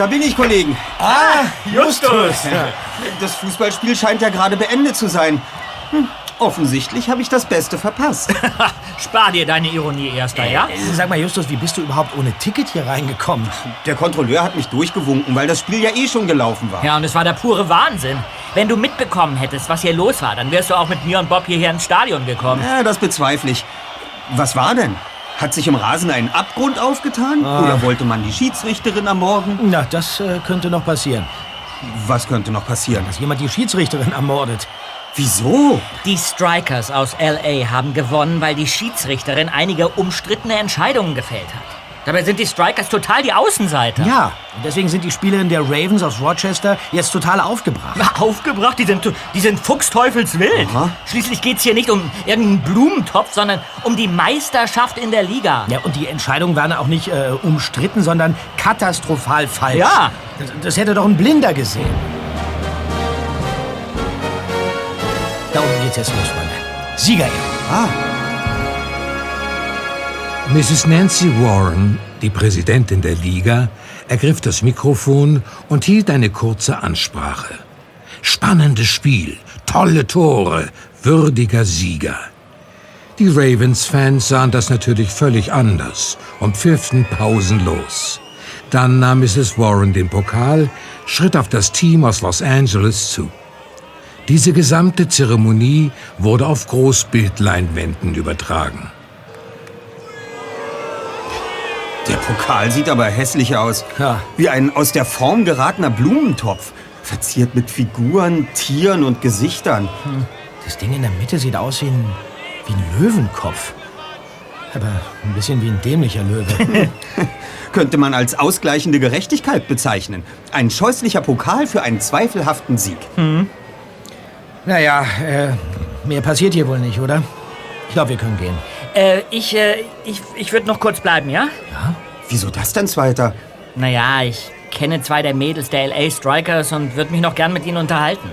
Da bin ich, Kollegen. Ah, Justus! Das Fußballspiel scheint ja gerade beendet zu sein. Hm, offensichtlich habe ich das Beste verpasst. Spar dir deine Ironie, Erster, ja? Äh, Sag mal, Justus, wie bist du überhaupt ohne Ticket hier reingekommen? Der Kontrolleur hat mich durchgewunken, weil das Spiel ja eh schon gelaufen war. Ja, und es war der pure Wahnsinn. Wenn du mitbekommen hättest, was hier los war, dann wärst du auch mit mir und Bob hierher ins Stadion gekommen. Ja, das bezweifle ich. Was war denn? Hat sich im Rasen ein Abgrund aufgetan? Oder wollte man die Schiedsrichterin ermorden? Na, das äh, könnte noch passieren. Was könnte noch passieren? Dass jemand die Schiedsrichterin ermordet. Wieso? Die Strikers aus L.A. haben gewonnen, weil die Schiedsrichterin einige umstrittene Entscheidungen gefällt hat. Dabei sind die Strikers total die Außenseiter. Ja, und deswegen sind die Spielerinnen der Ravens aus Rochester jetzt total aufgebracht. Aufgebracht, die sind, die sind fuchsteufelswild. Aha. Schließlich geht's hier nicht um irgendeinen Blumentopf, sondern um die Meisterschaft in der Liga. Ja, und die Entscheidungen waren auch nicht äh, umstritten, sondern katastrophal falsch. Ja. Das, das hätte doch ein Blinder gesehen. Da unten geht's jetzt los, Freunde. Siegerehrung. Ah, Mrs. Nancy Warren, die Präsidentin der Liga, ergriff das Mikrofon und hielt eine kurze Ansprache. Spannendes Spiel, tolle Tore, würdiger Sieger. Die Ravens-Fans sahen das natürlich völlig anders und pfifften pausenlos. Dann nahm Mrs. Warren den Pokal, schritt auf das Team aus Los Angeles zu. Diese gesamte Zeremonie wurde auf Großbildleinwänden übertragen. Der Pokal sieht aber hässlich aus. Ja. Wie ein aus der Form geratener Blumentopf. Verziert mit Figuren, Tieren und Gesichtern. Das Ding in der Mitte sieht aus wie ein, wie ein Löwenkopf. Aber ein bisschen wie ein dämlicher Löwe. Könnte man als ausgleichende Gerechtigkeit bezeichnen. Ein scheußlicher Pokal für einen zweifelhaften Sieg. naja, äh, mehr passiert hier wohl nicht, oder? Ich glaube, wir können gehen. Äh, ich, äh, ich, ich würde noch kurz bleiben, ja? Wieso das denn, Zweiter? Naja, ich kenne zwei der Mädels der LA Strikers und würde mich noch gern mit ihnen unterhalten.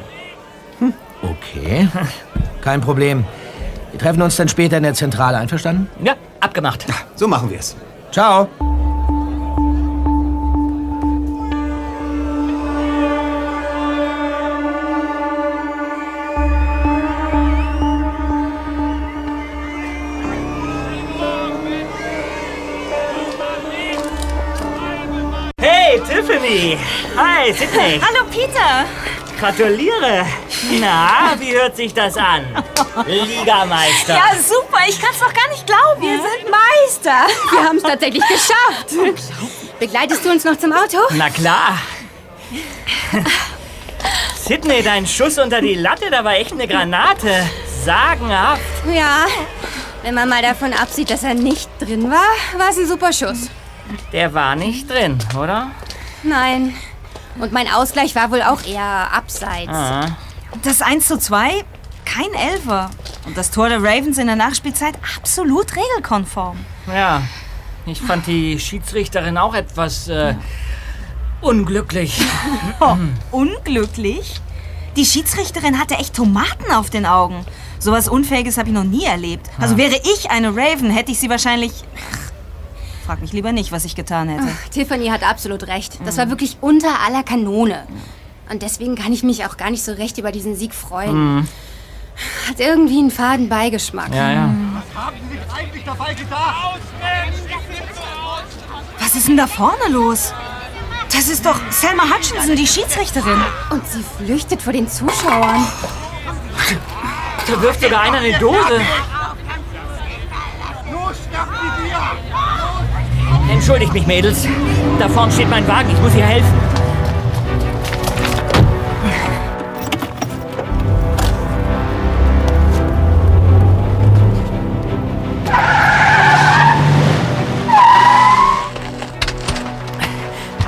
Okay. Kein Problem. Wir treffen uns dann später in der Zentrale. Einverstanden? Ja, abgemacht. So machen wir es. Ciao. Hi, Sydney! Hallo Peter! Gratuliere! Na, wie hört sich das an? Ligameister! Ja, super, ich kann's doch gar nicht glauben. Wir sind Meister. Wir haben es tatsächlich geschafft. Begleitest du uns noch zum Auto? Na klar! Sydney, dein Schuss unter die Latte, da war echt eine Granate. Sagenhaft. Ja. Wenn man mal davon absieht, dass er nicht drin war, war es ein super Schuss. Der war nicht drin, oder? Nein. Und mein Ausgleich war wohl auch eher abseits. Das 1 zu 2, kein Elfer. Und das Tor der Ravens in der Nachspielzeit absolut regelkonform. Ja, ich fand die Schiedsrichterin auch etwas äh, unglücklich. Oh, unglücklich? Die Schiedsrichterin hatte echt Tomaten auf den Augen. Sowas Unfähiges habe ich noch nie erlebt. Also wäre ich eine Raven, hätte ich sie wahrscheinlich... Frag mich lieber nicht, was ich getan hätte. Tiffany hat absolut recht. Das war wirklich unter aller Kanone. Und deswegen kann ich mich auch gar nicht so recht über diesen Sieg freuen. Hat irgendwie einen faden Beigeschmack. Ja, ja. Was ist denn da vorne los? Das ist doch Selma Hutchinson, die Schiedsrichterin. Und sie flüchtet vor den Zuschauern. Da wirft sogar einer eine Dose. Entschuldigt mich, Mädels. Da vorne steht mein Wagen. Ich muss ihr helfen.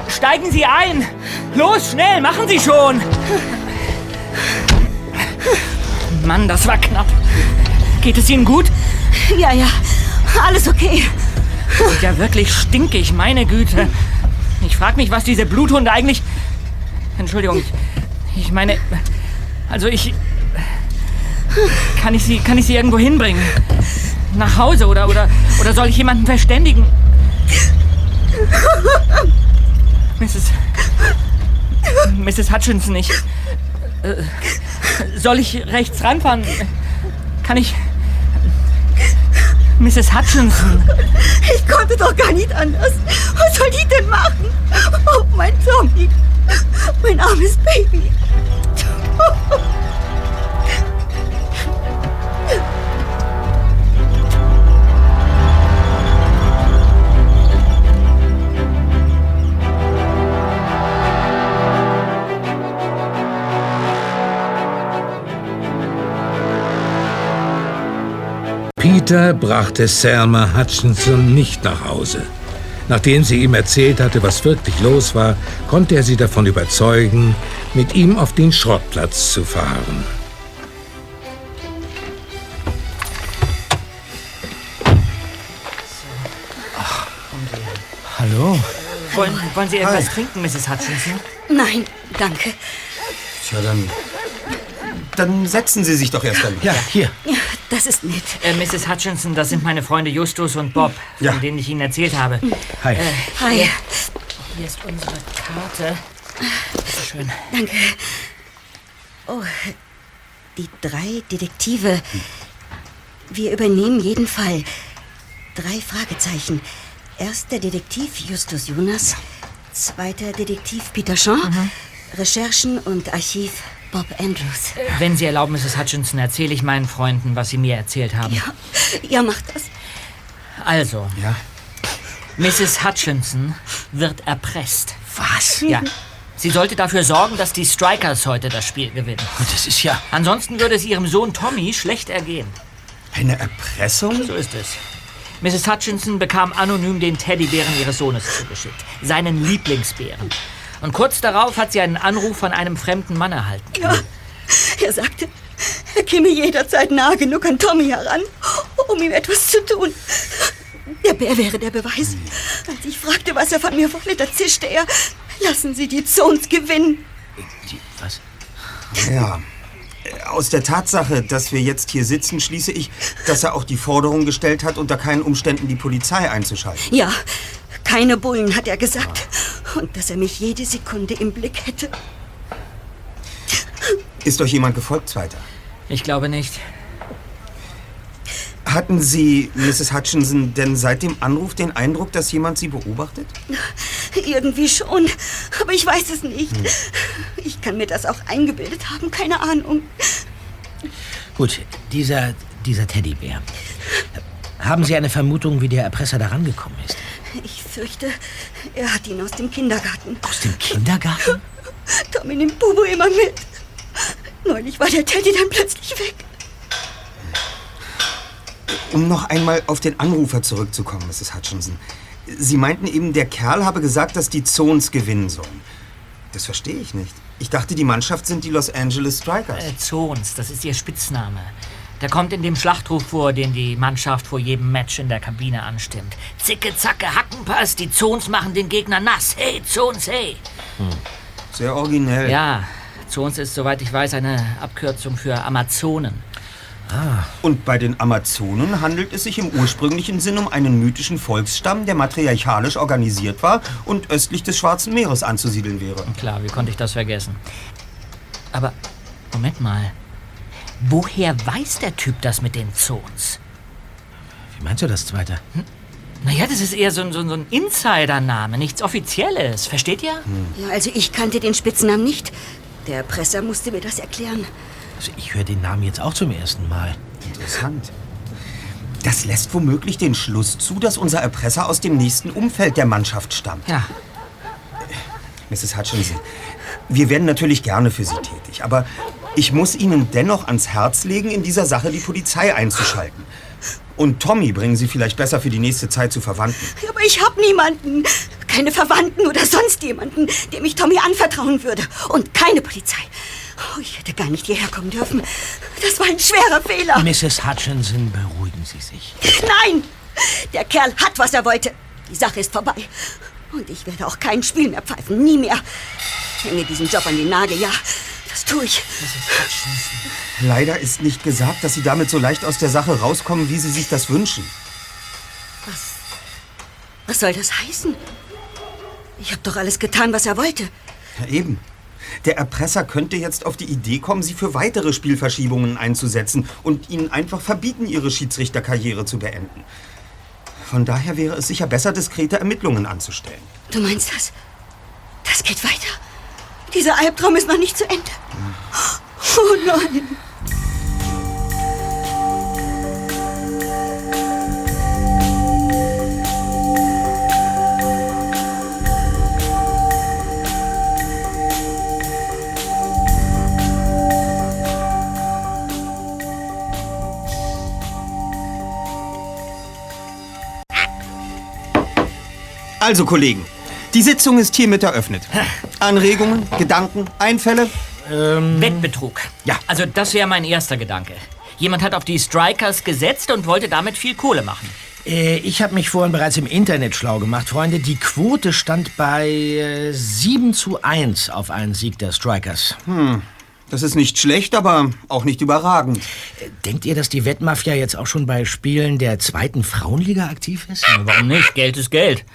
Steigen Sie ein! Los, schnell, machen Sie schon! Mann, das war knapp. Geht es Ihnen gut? Ja, ja, alles okay. Sieht ja wirklich stinkig, meine Güte. Ich frage mich, was diese Bluthunde eigentlich. Entschuldigung, ich, ich meine. Also ich. Kann ich sie. Kann ich sie irgendwo hinbringen? Nach Hause oder oder oder soll ich jemanden verständigen? Mrs. Mrs. Hutchinson, ich. Äh, soll ich rechts ranfahren? Kann ich. Mrs. Hutchinson. Ich konnte doch gar nicht anders. Was soll die denn machen? Oh, mein Tommy. Mein armes Baby. Peter brachte Selma Hutchinson nicht nach Hause. Nachdem sie ihm erzählt hatte, was wirklich los war, konnte er sie davon überzeugen, mit ihm auf den Schrottplatz zu fahren. Hallo? Wollen, wollen Sie etwas trinken, Mrs. Hutchinson? Nein, danke. Tja, dann. Dann setzen Sie sich doch erst dann. Ja, hier. Ja, das ist nett. Äh, Mrs. Hutchinson, das sind meine Freunde Justus und Bob, von Ja. denen ich Ihnen erzählt habe. Hi. Hi. Hier ist unsere Karte. Bitte schön. Danke. Oh, die drei Detektive. Wir übernehmen jeden Fall. Drei Fragezeichen. Erster Detektiv Justus Jonas. Zweiter Detektiv Peter Shaw. Recherchen und Archiv Bob Andrews. Wenn Sie erlauben, Mrs. Hutchinson, erzähle ich meinen Freunden, was Sie mir erzählt haben. Ja, ja, macht das. Also, Ja. Mrs. Hutchinson wird erpresst. Was? Ja. Sie sollte dafür sorgen, dass die Strikers heute das Spiel gewinnen. Das ist ja... Ansonsten würde es ihrem Sohn Tommy schlecht ergehen. Eine Erpressung? So ist es. Mrs. Hutchinson bekam anonym den Teddybären ihres Sohnes zugeschickt. Seinen Lieblingsbären. Und kurz darauf hat sie einen Anruf von einem fremden Mann erhalten. Ja, er sagte, er käme jederzeit nahe genug an Tommy heran, um ihm etwas zu tun. Der Bär wäre der Beweis. Als ich fragte, was er von mir wolle, da zischte er, lassen Sie die Zons gewinnen. Die, was? Ja. Aus der Tatsache, dass wir jetzt hier sitzen, schließe ich, dass er auch die Forderung gestellt hat, unter keinen Umständen die Polizei einzuschalten. Ja, keine Bullen, hat er gesagt. Und dass er mich jede Sekunde im Blick hätte. Ist euch jemand gefolgt, Zweiter? Ich glaube nicht. Hatten Sie, Mrs. Hutchinson, denn seit dem Anruf den Eindruck, dass jemand Sie beobachtet? Irgendwie schon, aber ich weiß es nicht. Ich kann mir das auch eingebildet haben, keine Ahnung. Gut, dieser, dieser Teddybär. Haben Sie eine Vermutung, wie der Erpresser da rangekommen ist? Ich fürchte, er hat ihn aus dem Kindergarten. Aus dem Kindergarten? Tommy nimmt Bubu immer mit. Neulich war der Teddy dann plötzlich weg. Um noch einmal auf den Anrufer zurückzukommen, Mrs. Hutchinson. Sie meinten eben, der Kerl habe gesagt, dass die Zons gewinnen sollen. Das verstehe ich nicht. Ich dachte, die Mannschaft sind die Los Angeles Strikers. Äh, Zons, das ist ihr Spitzname. Der kommt in dem Schlachtruf vor, den die Mannschaft vor jedem Match in der Kabine anstimmt. Zicke, zacke, Hackenpass, die Zons machen den Gegner nass. Hey, Zons, hey! Sehr originell. Ja, Zons ist, soweit ich weiß, eine Abkürzung für Amazonen. Und bei den Amazonen handelt es sich im ursprünglichen Sinn um einen mythischen Volksstamm, der matriarchalisch organisiert war und östlich des Schwarzen Meeres anzusiedeln wäre. Klar, wie konnte ich das vergessen? Aber, Moment mal. Woher weiß der Typ das mit den Zons? Wie meinst du das, Zweiter? Naja, das ist eher so, ein- so, ein- so ein Insidername, nichts Offizielles. Versteht ihr? Ja, also ich kannte den Spitznamen nicht. Der Presser musste mir das erklären. Also ich höre den Namen jetzt auch zum ersten Mal. Interessant. Das lässt womöglich den Schluss zu, dass unser Erpresser aus dem nächsten Umfeld der Mannschaft stammt. Ja. Mrs. Hutchinson, wir werden natürlich gerne für Sie tätig, aber ich muss Ihnen dennoch ans Herz legen, in dieser Sache die Polizei einzuschalten. Und Tommy bringen Sie vielleicht besser für die nächste Zeit zu Verwandten. Aber ich habe niemanden. Keine Verwandten oder sonst jemanden, dem ich Tommy anvertrauen würde. Und keine Polizei. Oh, ich hätte gar nicht hierher kommen dürfen. Das war ein schwerer Fehler. Mrs. Hutchinson, beruhigen Sie sich. Nein! Der Kerl hat, was er wollte. Die Sache ist vorbei. Und ich werde auch kein Spiel mehr pfeifen. Nie mehr. Ich hänge diesen Job an den Nagel, ja. Ich. Leider ist nicht gesagt, dass Sie damit so leicht aus der Sache rauskommen, wie Sie sich das wünschen. Was soll das heißen? Ich habe doch alles getan, was er wollte. Ja, eben. Der Erpresser könnte jetzt auf die Idee kommen, sie für weitere Spielverschiebungen einzusetzen und ihnen einfach verbieten, ihre Schiedsrichterkarriere zu beenden. Von daher wäre es sicher besser, diskrete Ermittlungen anzustellen. Du meinst das? Das geht weiter. Dieser Albtraum ist noch nicht zu Ende. Oh nein. Also, Kollegen, die Sitzung ist hiermit eröffnet. Anregungen, Gedanken, Einfälle? Wettbetrug. Ja. Also das wäre mein erster Gedanke. Jemand hat auf die Strikers gesetzt und wollte damit viel Kohle machen. Äh, ich habe mich vorhin bereits im Internet schlau gemacht, Freunde. Die Quote stand bei äh, 7 zu 1 auf einen Sieg der Strikers. Das ist nicht schlecht, aber auch nicht überragend. Denkt ihr, dass die Wettmafia jetzt auch schon bei Spielen der zweiten Frauenliga aktiv ist? Warum nicht? Geld ist Geld.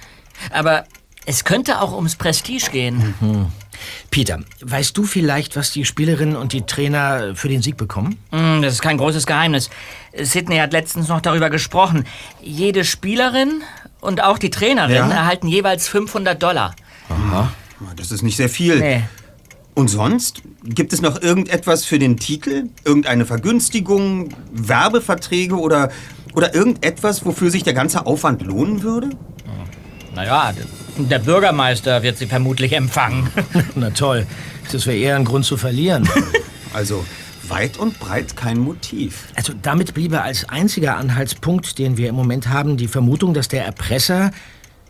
Aber es könnte auch ums Prestige gehen. Peter, weißt du vielleicht, was die Spielerinnen und die Trainer für den Sieg bekommen? Hm, Das ist kein großes Geheimnis. Sydney hat letztens noch darüber gesprochen. Jede Spielerin und auch die Trainerin Ja? erhalten jeweils 500 Dollar. Das ist nicht sehr viel. Nee. Und sonst? Gibt es noch irgendetwas für den Titel? Irgendeine Vergünstigung, Werbeverträge oder, oder irgendetwas, wofür sich der ganze Aufwand lohnen würde? Naja, der Bürgermeister wird sie vermutlich empfangen. Na toll, das wäre eher ein Grund zu verlieren. Also weit und breit kein Motiv. Also damit bliebe als einziger Anhaltspunkt, den wir im Moment haben, die Vermutung, dass der Erpresser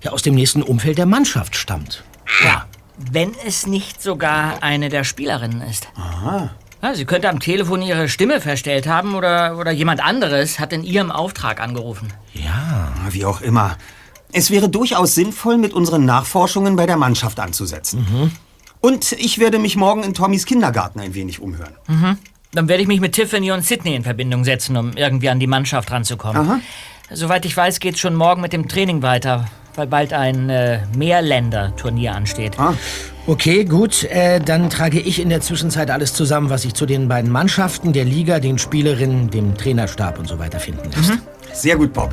ja aus dem nächsten Umfeld der Mannschaft stammt. Ja. Wenn es nicht sogar eine der Spielerinnen ist. Aha. Ja, sie könnte am Telefon ihre Stimme verstellt haben oder, oder jemand anderes hat in ihrem Auftrag angerufen. Wie auch immer. Es wäre durchaus sinnvoll, mit unseren Nachforschungen bei der Mannschaft anzusetzen. Und ich werde mich morgen in Tommys Kindergarten ein wenig umhören. Dann werde ich mich mit Tiffany und Sydney in Verbindung setzen, um irgendwie an die Mannschaft ranzukommen. Aha. Soweit ich weiß, geht's schon morgen mit dem Training weiter, weil bald ein äh, Mehrländer-Turnier ansteht. Ah. Okay, gut. Äh, dann trage ich in der Zwischenzeit alles zusammen, was ich zu den beiden Mannschaften, der Liga, den Spielerinnen, dem Trainerstab und so weiter finden lässt. Sehr gut, Bob.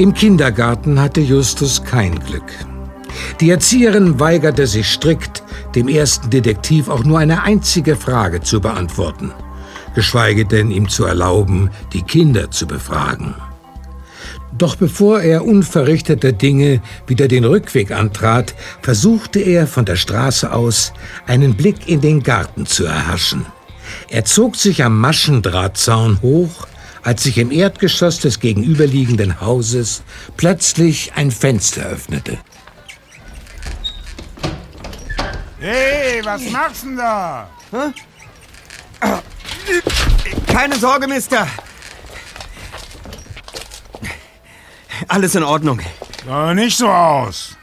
Im Kindergarten hatte Justus kein Glück. Die Erzieherin weigerte sich strikt, dem ersten Detektiv auch nur eine einzige Frage zu beantworten, geschweige denn ihm zu erlauben, die Kinder zu befragen. Doch bevor er unverrichteter Dinge wieder den Rückweg antrat, versuchte er von der Straße aus einen Blick in den Garten zu erhaschen. Er zog sich am Maschendrahtzaun hoch, als sich im Erdgeschoss des gegenüberliegenden Hauses plötzlich ein Fenster öffnete. Hey, was machst denn da? Keine Sorge, Mister. Alles in Ordnung. Sah nicht so aus.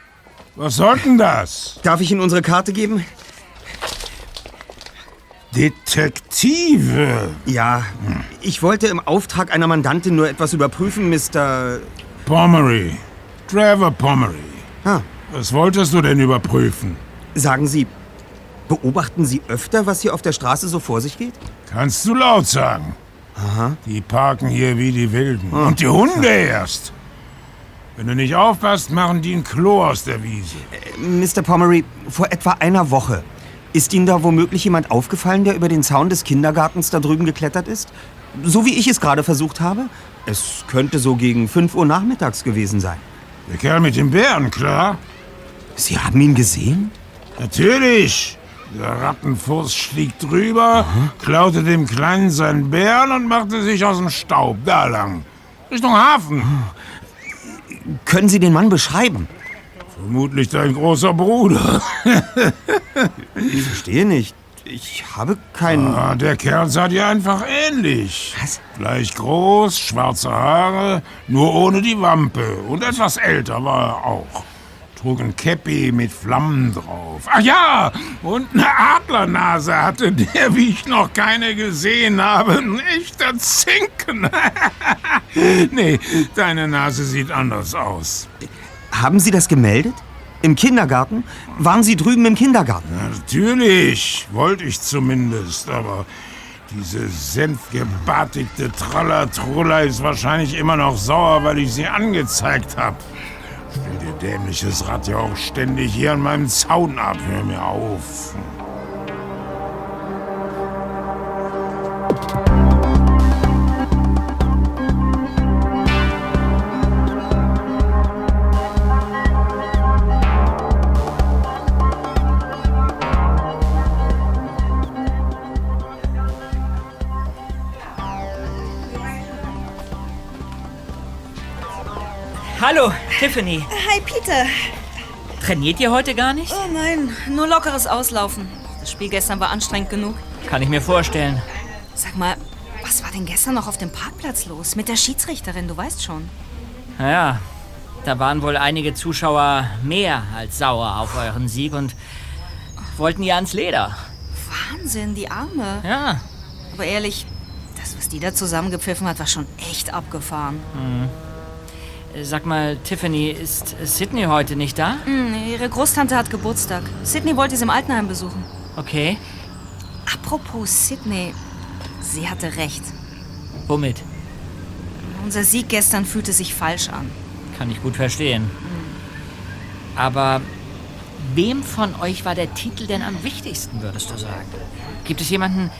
Was soll denn das? Darf ich Ihnen unsere Karte geben? Detektive. Ja, ich wollte im Auftrag einer Mandantin nur etwas überprüfen, Mr. Pomery. Trevor Pomery. Ah, Was wolltest du denn überprüfen? sagen Sie, beobachten Sie öfter, was hier auf der Straße so vor sich geht? Kannst du laut sagen. Aha. Die parken hier wie die Wilden. Und die Hunde erst. Wenn du nicht aufpasst, machen die ein Klo aus der Wiese. Mr. Pomery, vor etwa einer Woche. Ist Ihnen da womöglich jemand aufgefallen, der über den Zaun des Kindergartens da drüben geklettert ist? So wie ich es gerade versucht habe? Es könnte so gegen 5 Uhr nachmittags gewesen sein. Der Kerl mit dem Bären, klar? Sie haben ihn gesehen? Natürlich. Der Rattenfuß stieg drüber, klaute dem Kleinen seinen Bären und machte sich aus dem Staub da lang. Richtung Hafen. Können Sie den Mann beschreiben? Vermutlich dein großer Bruder. Ich verstehe nicht. Ich habe keinen. Ah, der Kerl sah dir einfach ähnlich. Was? Gleich groß, schwarze Haare, nur ohne die Wampe. Und etwas älter war er auch. trug ein Käppi mit Flammen drauf. Ach ja, und eine Adlernase hatte der, wie ich noch keine gesehen habe. Ein echter Zinken. nee, deine Nase sieht anders aus. Haben Sie das gemeldet? Im Kindergarten? Waren Sie drüben im Kindergarten? Natürlich, wollte ich zumindest, aber diese senfgebartigte Trallertruller ist wahrscheinlich immer noch sauer, weil ich sie angezeigt habe. Stell dir dämliches Rad ja auch ständig hier an meinem Zaun ab. Hör mir auf. Hallo, Tiffany. Hi, Peter. Trainiert ihr heute gar nicht? Oh nein, nur lockeres Auslaufen. Das Spiel gestern war anstrengend genug. Kann ich mir vorstellen. Sag mal, was war denn gestern noch auf dem Parkplatz los? Mit der Schiedsrichterin, du weißt schon. Naja, da waren wohl einige Zuschauer mehr als sauer auf euren Sieg und wollten ihr ans Leder. Wahnsinn, die Arme. Ja, Aber ehrlich, das, was die da zusammengepfiffen hat, war schon echt abgefahren. äh, sag mal, Tiffany, ist Sydney heute nicht da? Hm, ihre Großtante hat Geburtstag. Sydney wollte sie im Altenheim besuchen. Okay. Apropos Sydney, sie hatte recht. Womit? Unser Sieg gestern fühlte sich falsch an. Kann ich gut verstehen. Aber wem von euch war der Titel denn am wichtigsten, würdest du sagen? Gibt es jemanden,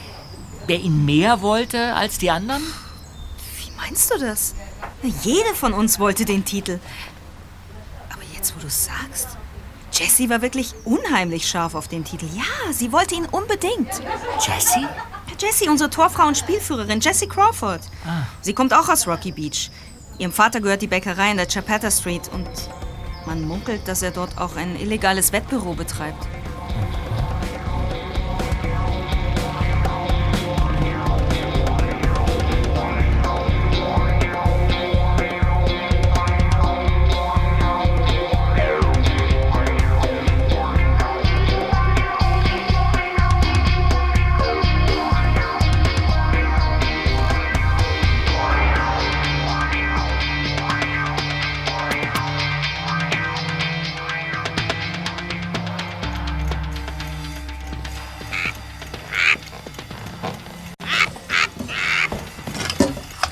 der ihn mehr wollte als die anderen? Wie meinst du das? Jede von uns wollte den Titel. Aber jetzt, wo du sagst, Jessie war wirklich unheimlich scharf auf den Titel. Ja, sie wollte ihn unbedingt. Jessie? Jessie, unsere Torfrau und Spielführerin, Jessie Crawford. Sie kommt auch aus Rocky Beach. Ihrem Vater gehört die Bäckerei in der Chapetta Street und man munkelt, dass er dort auch ein illegales Wettbüro betreibt.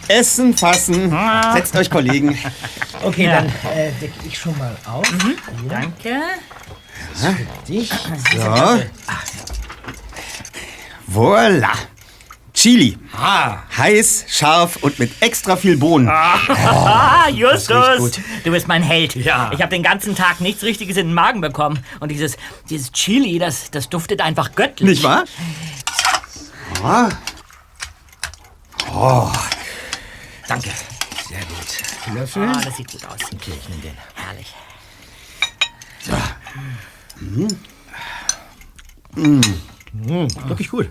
Essen, fassen. Setzt euch, Kollegen. Okay, Ja. dann äh, decke ich schon mal auf. Hier, Danke. dich. So. Voila. Chili. Heiß, scharf und mit extra viel Bohnen. Ah, Justus! gut. Du bist mein Held. Ja. Ich habe den ganzen Tag nichts Richtiges in den Magen bekommen. Und dieses, dieses Chili, das, das duftet einfach göttlich. Nicht wahr? Ah. Oh. Danke. Sehr gut. Löffel. Ah, das sieht gut aus. Okay, ich nehme den. Herrlich. Wirklich gut.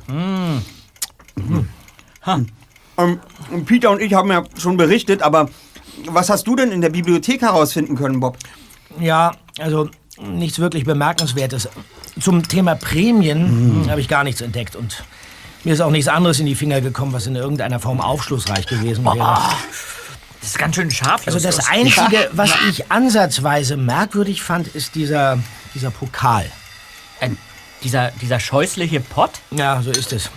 Ähm, Peter und ich haben ja schon berichtet, aber was hast du denn in der Bibliothek herausfinden können, Bob? Ja, also nichts wirklich Bemerkenswertes. Zum Thema Prämien hm, habe ich gar nichts entdeckt und mir ist auch nichts anderes in die Finger gekommen, was in irgendeiner Form aufschlussreich gewesen wäre. Das ist ganz schön scharf, Also das Einzige, was ich ansatzweise merkwürdig fand, ist dieser, dieser Pokal. Äh, dieser, dieser scheußliche Pott? Ja, so ist es.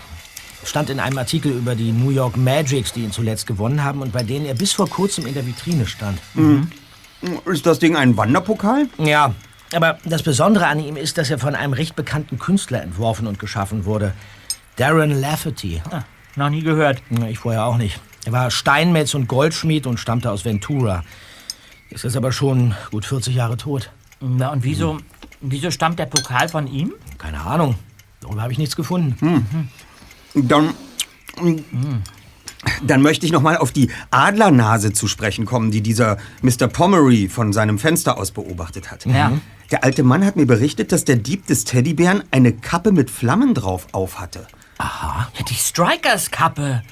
Stand in einem Artikel über die New York Magics, die ihn zuletzt gewonnen haben und bei denen er bis vor kurzem in der Vitrine stand. Ist das Ding ein Wanderpokal? Ja, aber das Besondere an ihm ist, dass er von einem recht bekannten Künstler entworfen und geschaffen wurde. Darren Lafferty. Ah, noch nie gehört. Ich vorher auch nicht. Er war Steinmetz und Goldschmied und stammte aus Ventura. Ist jetzt aber schon gut 40 Jahre tot. Na, und wieso, wieso stammt der Pokal von ihm? Keine Ahnung. Darüber habe ich nichts gefunden. Dann, dann möchte ich noch mal auf die Adlernase zu sprechen kommen, die dieser Mr. Pomeroy von seinem Fenster aus beobachtet hat. Ja. Der alte Mann hat mir berichtet, dass der Dieb des Teddybären eine Kappe mit Flammen drauf aufhatte. Ja, die Strikers-Kappe.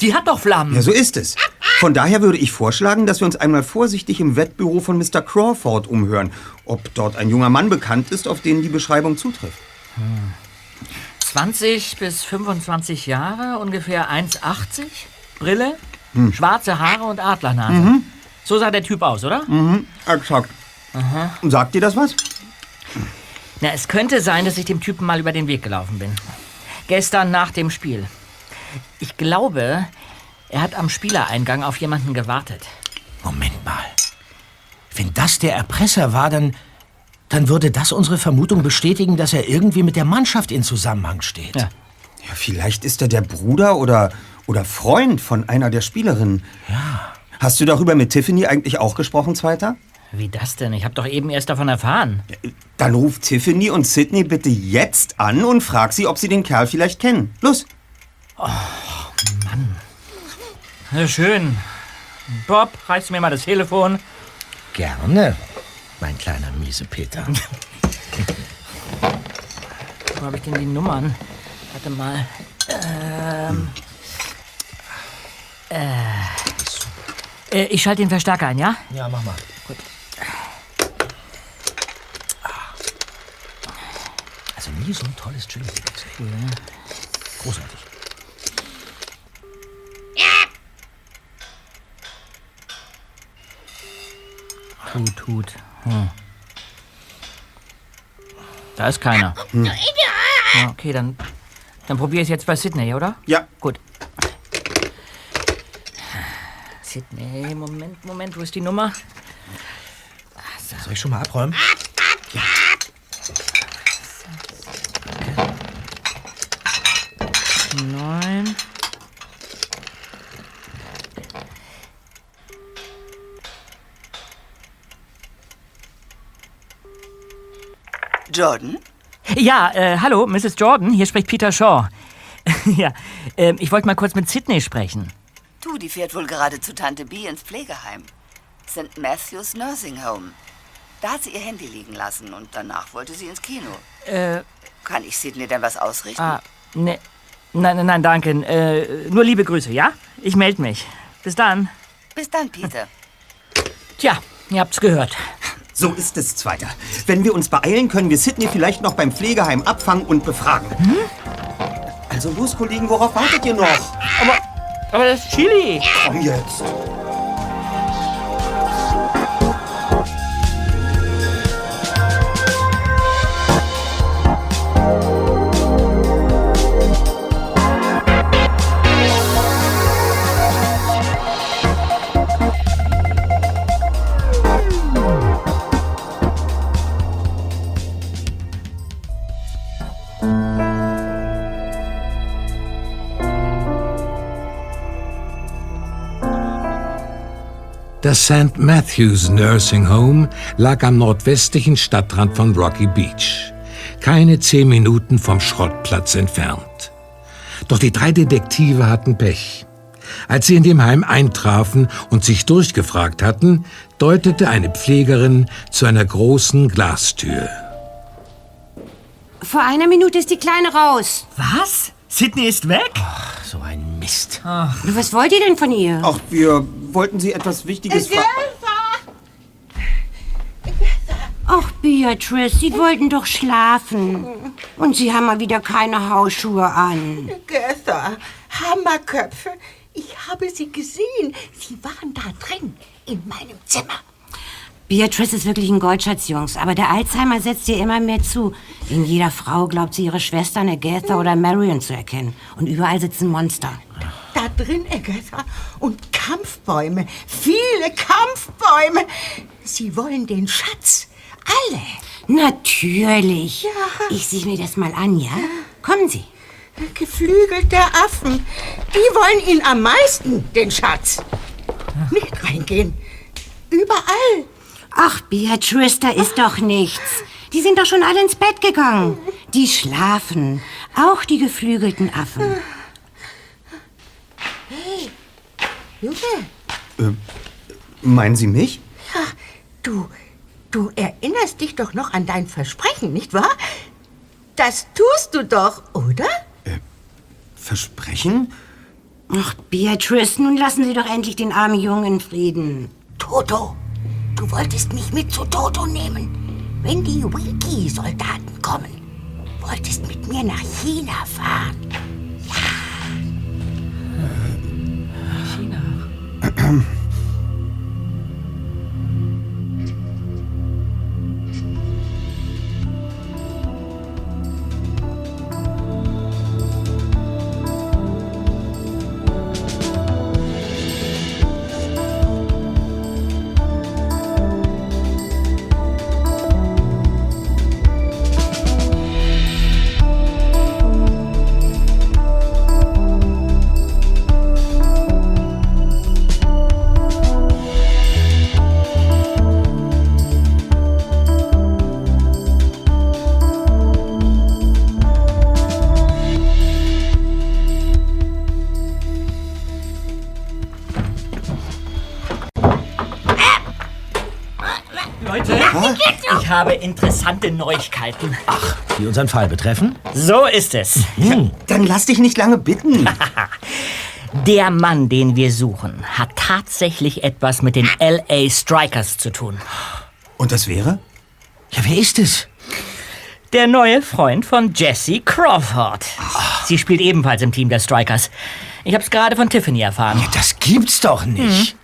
Die hat doch Flammen. Ja, so ist es. Von daher würde ich vorschlagen, dass wir uns einmal vorsichtig im Wettbüro von Mr. Crawford umhören, ob dort ein junger Mann bekannt ist, auf den die Beschreibung zutrifft. 20 bis 25 Jahre, ungefähr 1,80, Brille, schwarze Haare und Adlernase. So sah der Typ aus, oder? Mhm, exakt. Sagt dir das was? Na, es könnte sein, dass ich dem Typen mal über den Weg gelaufen bin. Gestern nach dem Spiel. Ich glaube, er hat am Spielereingang auf jemanden gewartet. Moment mal. Wenn das der Erpresser war, dann, dann würde das unsere Vermutung bestätigen, dass er irgendwie mit der Mannschaft in Zusammenhang steht. Ja. Ja, vielleicht ist er der Bruder oder, oder Freund von einer der Spielerinnen. Ja. Hast du darüber mit Tiffany eigentlich auch gesprochen, Zweiter? Wie das denn? Ich habe doch eben erst davon erfahren. Dann ruf Tiffany und Sydney bitte jetzt an und frag sie, ob sie den Kerl vielleicht kennen. Los. Na schön. Bob, reichst du mir mal das Telefon? Gerne, mein kleiner Miesepeter. Wo habe ich denn die Nummern? Warte mal. Ähm. Äh. äh ich schalte den Verstärker ein, ja? ja, mach mal. Also nie so ein tolles Chili. Großartig. Hut, Hut. Hm. Da ist keiner. Ja, okay, dann, dann probiere ich es jetzt bei Sydney, oder? Ja. Gut. Sydney, Moment, Moment, wo ist die Nummer? Soll ich schon mal abräumen? Neun. Jordan? Ja, äh, hallo, Mrs. Jordan, hier spricht Peter Shaw. ja, ähm, ich wollte mal kurz mit Sydney sprechen. Du, die fährt wohl gerade zu Tante B ins Pflegeheim. St. Matthews Nursing Home. Da hat sie ihr Handy liegen lassen und danach wollte sie ins Kino. Äh, Kann ich Sidney denn was ausrichten? ah, ne, nein, nein, nein, danke. Äh, nur liebe Grüße, ja? Ich melde mich. Bis dann. Bis dann, Peter. Tja, ihr habt's gehört. So ist es, Zweiter. Wenn wir uns beeilen, können wir Sydney vielleicht noch beim Pflegeheim abfangen und befragen. Also los, Kollegen, worauf wartet ihr noch? Aber, aber das ist Chili. Komm jetzt. Das St. Matthews Nursing Home lag am nordwestlichen Stadtrand von Rocky Beach, keine zehn Minuten vom Schrottplatz entfernt. Doch die drei Detektive hatten Pech. Als sie in dem Heim eintrafen und sich durchgefragt hatten, deutete eine Pflegerin zu einer großen Glastür. Vor einer Minute ist die Kleine raus. Was? Sydney ist weg? So ein Mist. Was wollt ihr denn von ihr? Ach, wir wollten Sie etwas Wichtiges fragen. Ach, Beatrice, Sie wollten doch schlafen. Und Sie haben mal wieder keine Hausschuhe an. Göther, Hammerköpfe. Ich habe sie gesehen. Sie waren da drin, in meinem Zimmer. Beatrice ist wirklich ein Goldschatz, Jungs. Aber der Alzheimer setzt ihr immer mehr zu. In jeder Frau glaubt sie, ihre Schwestern Agatha oder Marion zu erkennen. Und überall sitzen Monster. Da drin, Agatha. Und Kampfbäume. Viele Kampfbäume. Sie wollen den Schatz. Alle. Natürlich. Ja. Ich sehe mir das mal an, ja? Kommen Sie. Geflügelte Affen. Die wollen ihn am meisten, den Schatz. Nicht reingehen. Überall. Ach, Beatrice, da ist doch nichts. Die sind doch schon alle ins Bett gegangen. Die schlafen. Auch die geflügelten Affen. Junge, Meinen Sie mich? ja, du, du erinnerst dich doch noch an dein Versprechen, nicht wahr? Das tust du doch, oder? Versprechen? Ach, Beatrice, nun lassen Sie doch endlich den armen Jungen in Frieden. Toto, du wolltest mich mit zu Toto nehmen. Wenn die Wiki-Soldaten kommen, wolltest mit mir nach China fahren. Leute, habe interessante Neuigkeiten. Die unseren Fall betreffen? So ist es. Dann lass dich nicht lange bitten. Der Mann, den wir suchen, hat tatsächlich etwas mit den LA Strikers zu tun. Und das wäre? Ja, wer ist es? Der neue Freund von Jessie Crawford. Sie spielt ebenfalls im Team der Strikers. Ich habe es gerade von Tiffany erfahren. Das gibt's doch nicht.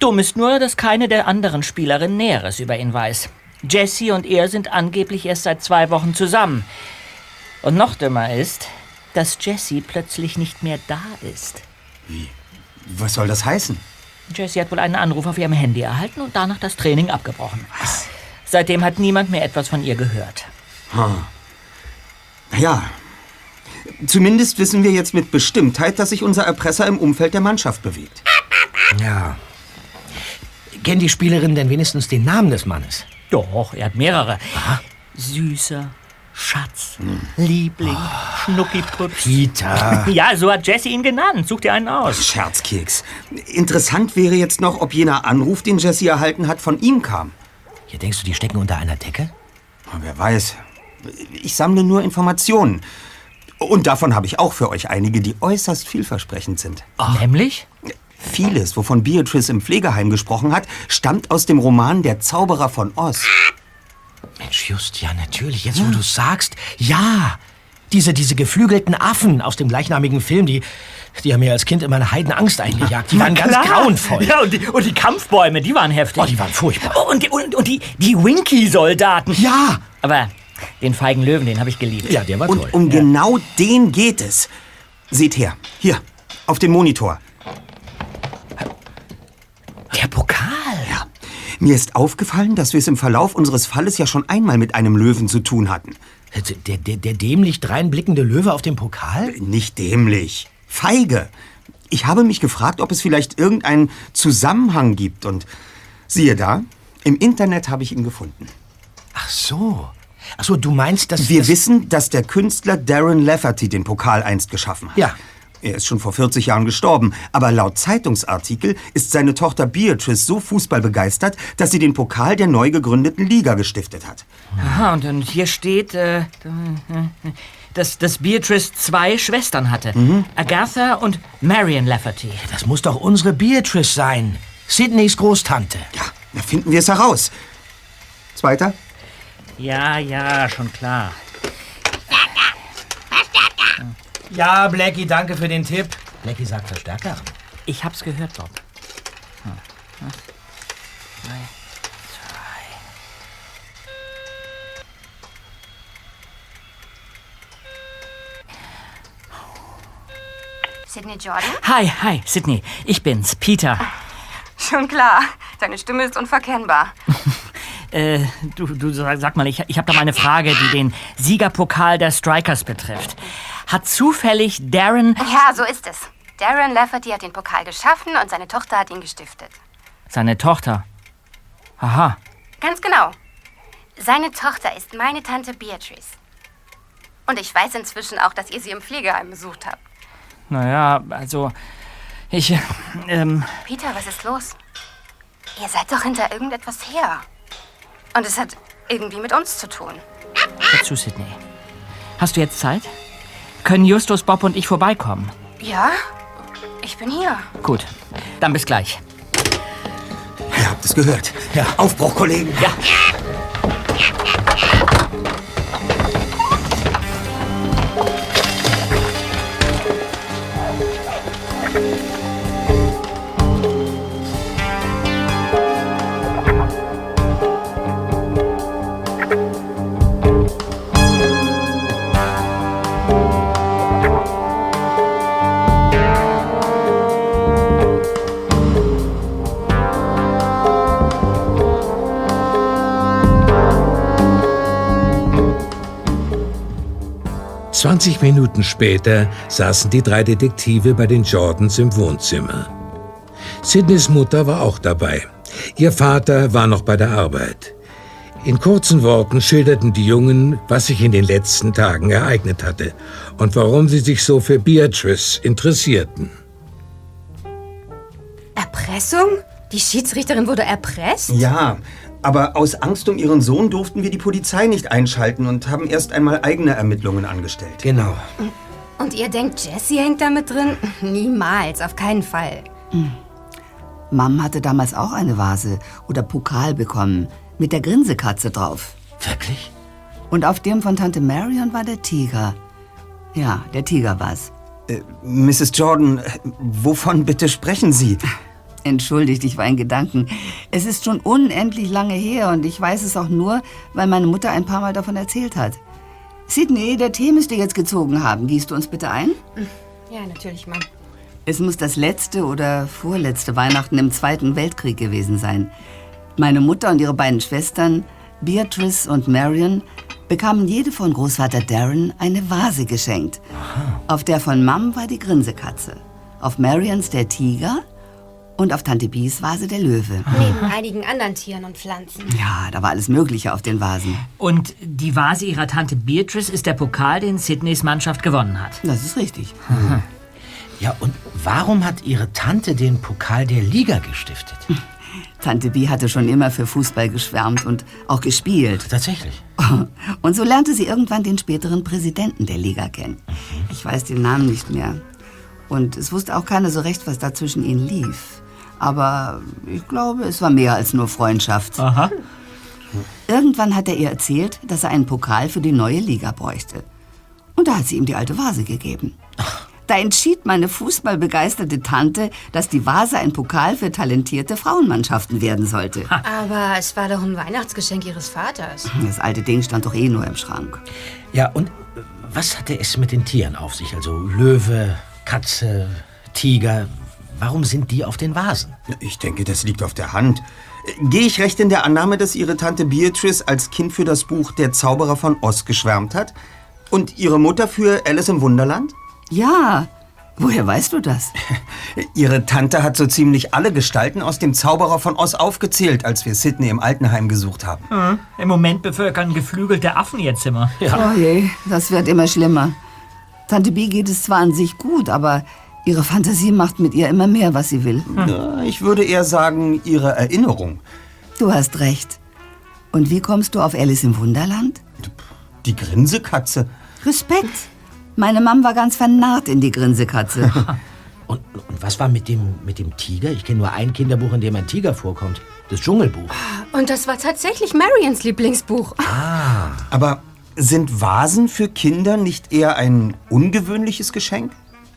Dumm ist nur, dass keine der anderen Spielerinnen Näheres über ihn weiß. Jessie und er sind angeblich erst seit zwei Wochen zusammen. Und noch dümmer ist, dass Jessie plötzlich nicht mehr da ist. Was soll das heißen? Jessie hat wohl einen Anruf auf ihrem Handy erhalten und danach das Training abgebrochen. Seitdem hat niemand mehr etwas von ihr gehört. Ja. Zumindest wissen wir jetzt mit Bestimmtheit, dass sich unser Erpresser im Umfeld der Mannschaft bewegt. Ja. Kennen die Spielerinnen denn wenigstens den Namen des Mannes? Doch, er hat mehrere. Süßer, Schatz, Liebling, Schnuckipups. Peter. Ja, so hat Jessie ihn genannt. Such dir einen aus. Scherzkeks. Interessant wäre jetzt noch, ob jener Anruf, den Jesse erhalten hat, von ihm kam. Hier denkst du, die stecken unter einer Decke? Wer weiß. Ich sammle nur Informationen. Und davon habe ich auch für euch einige, die äußerst vielversprechend sind. Nämlich? Vieles, wovon Beatrice im Pflegeheim gesprochen hat, stammt aus dem Roman Der Zauberer von Oz. Mensch, just, ja, natürlich. Jetzt, wo du sagst, ja. Diese, diese geflügelten Affen aus dem gleichnamigen Film, die, die haben mir als Kind immer eine Heidenangst eingejagt. Die waren ganz grauenvoll. Ja, und die, und die Kampfbäume, die waren heftig. Oh, die waren furchtbar. Oh, und die, und, und die, die Winky-Soldaten. Ja. Aber den feigen Löwen, den habe ich geliebt. Ja, der war toll. Und um genau den geht es. Seht her, hier, auf dem Monitor. Der Pokal. Ja. Mir ist aufgefallen, dass wir es im Verlauf unseres Falles ja schon einmal mit einem Löwen zu tun hatten. Der, der, der dämlich dreinblickende Löwe auf dem Pokal? Nicht dämlich. Feige. Ich habe mich gefragt, ob es vielleicht irgendeinen Zusammenhang gibt und siehe da, im Internet habe ich ihn gefunden. Ach so. Ach so, du meinst, dass... Wir das- wissen, dass der Künstler Darren Lafferty den Pokal einst geschaffen hat. Ja. Er ist schon vor 40 Jahren gestorben, aber laut Zeitungsartikel ist seine Tochter Beatrice so fußballbegeistert, dass sie den Pokal der neu gegründeten Liga gestiftet hat. Aha, und, und hier steht, äh, dass, dass Beatrice zwei Schwestern hatte. Agatha und Marion Lafferty. Das muss doch unsere Beatrice sein. Sydneys Großtante. Ja, da finden wir es heraus. Zweiter? Ja, ja, schon klar. Ja, Blackie, danke für den Tipp. Blackie sagt Verstärker. Ich hab's gehört, Bob. Hm. Hm. Drei, Sidney Jordan? Hi, hi, Sydney. Ich bin's, Peter. Schon klar. Deine Stimme ist unverkennbar. Äh, du, du sag mal, ich, ich habe da mal eine Frage, die den Siegerpokal der Strikers betrifft. Hat zufällig Darren Ja, so ist es. Darren Lafferty hat den Pokal geschaffen und seine Tochter hat ihn gestiftet. seine Tochter? Aha. Ganz genau. Seine Tochter ist meine Tante Beatrice. Und ich weiß inzwischen auch, dass ihr sie im Pflegeheim besucht habt. Naja, also. Ich. Ähm. Peter, was ist los? Ihr seid doch hinter irgendetwas her. Und es hat irgendwie mit uns zu tun. Hör zu, Sydney. Hast du jetzt Zeit? Können Justus, Bob und ich vorbeikommen? Ja? Ich bin hier. Gut, dann bis gleich. Ihr habt es gehört. Ja. Aufbruch, Kollegen. Ja. Zwanzig Minuten später saßen die drei Detektive bei den Jordans im Wohnzimmer. Sidneys Mutter war auch dabei. Ihr Vater war noch bei der Arbeit. In kurzen Worten schilderten die Jungen, was sich in den letzten Tagen ereignet hatte und warum sie sich so für Beatrice interessierten. Erpressung? Die Schiedsrichterin wurde erpresst? Ja, aber aus Angst um ihren Sohn durften wir die Polizei nicht einschalten und haben erst einmal eigene Ermittlungen angestellt. Genau. Und ihr denkt, Jessie hängt da mit drin? Niemals, auf keinen Fall. Mom hatte damals auch eine Vase oder Pokal bekommen mit der Grinsekatze drauf. Wirklich? Und auf dem von Tante Marion war der Tiger. Ja, der Tiger war's. Äh, Mrs. Jordan, wovon bitte sprechen Sie? Entschuldigt, ich war in Gedanken. Es ist schon unendlich lange her und ich weiß es auch nur, weil meine Mutter ein paar Mal davon erzählt hat. Sydney, der Tee müsste jetzt gezogen haben. Gießt du uns bitte ein? Ja, natürlich, Mann. Es muss das letzte oder vorletzte Weihnachten im Zweiten Weltkrieg gewesen sein. Meine Mutter und ihre beiden Schwestern, Beatrice und Marion, bekamen jede von Großvater Darren eine Vase geschenkt. Auf der von Mom war die Grinsekatze, auf Marions der Tiger und auf Tante Bees Vase der Löwe. Neben einigen anderen Tieren und Pflanzen. Ja, da war alles Mögliche auf den Vasen. Und die Vase ihrer Tante Beatrice ist der Pokal, den Sydneys Mannschaft gewonnen hat. Das ist richtig. Ja, und warum hat Ihre Tante den Pokal der Liga gestiftet? Tante Bee hatte schon immer für Fußball geschwärmt und auch gespielt. Tatsächlich. Und so lernte sie irgendwann den späteren Präsidenten der Liga kennen. Ich weiß den Namen nicht mehr. Und es wusste auch keiner so recht, was da zwischen ihnen lief. Aber ich glaube, es war mehr als nur Freundschaft. Aha. Irgendwann hat er ihr erzählt, dass er einen Pokal für die neue Liga bräuchte. Und da hat sie ihm die alte Vase gegeben. Da entschied meine fußballbegeisterte Tante, dass die Vase ein Pokal für talentierte Frauenmannschaften werden sollte. Aber es war doch ein Weihnachtsgeschenk ihres Vaters. Das alte Ding stand doch eh nur im Schrank. Ja, und was hatte es mit den Tieren auf sich? Also Löwe, Katze, Tiger. Warum sind die auf den Vasen? Ich denke, das liegt auf der Hand. Gehe ich recht in der Annahme, dass Ihre Tante Beatrice als Kind für das Buch Der Zauberer von Oz geschwärmt hat? Und Ihre Mutter für Alice im Wunderland? Ja, woher weißt du das? Ihre Tante hat so ziemlich alle Gestalten aus dem Zauberer von Oz aufgezählt, als wir Sydney im Altenheim gesucht haben. Hm. Im Moment bevölkern geflügelte Affen ihr Zimmer. Oh je, das wird immer schlimmer. Tante B geht es zwar an sich gut, aber ihre Fantasie macht mit ihr immer mehr, was sie will. Ja, ich würde eher sagen, Ihre Erinnerung. Du hast recht. Und wie kommst du auf Alice im Wunderland? Die Grinsekatze. Respekt. Meine Mom war ganz vernarrt in die Grinsekatze. Und, und was war mit dem, mit dem Tiger? Ich kenne nur ein Kinderbuch, in dem ein Tiger vorkommt. Das Dschungelbuch. Und das war tatsächlich Marions Lieblingsbuch. Aber sind Vasen für Kinder nicht eher ein ungewöhnliches Geschenk?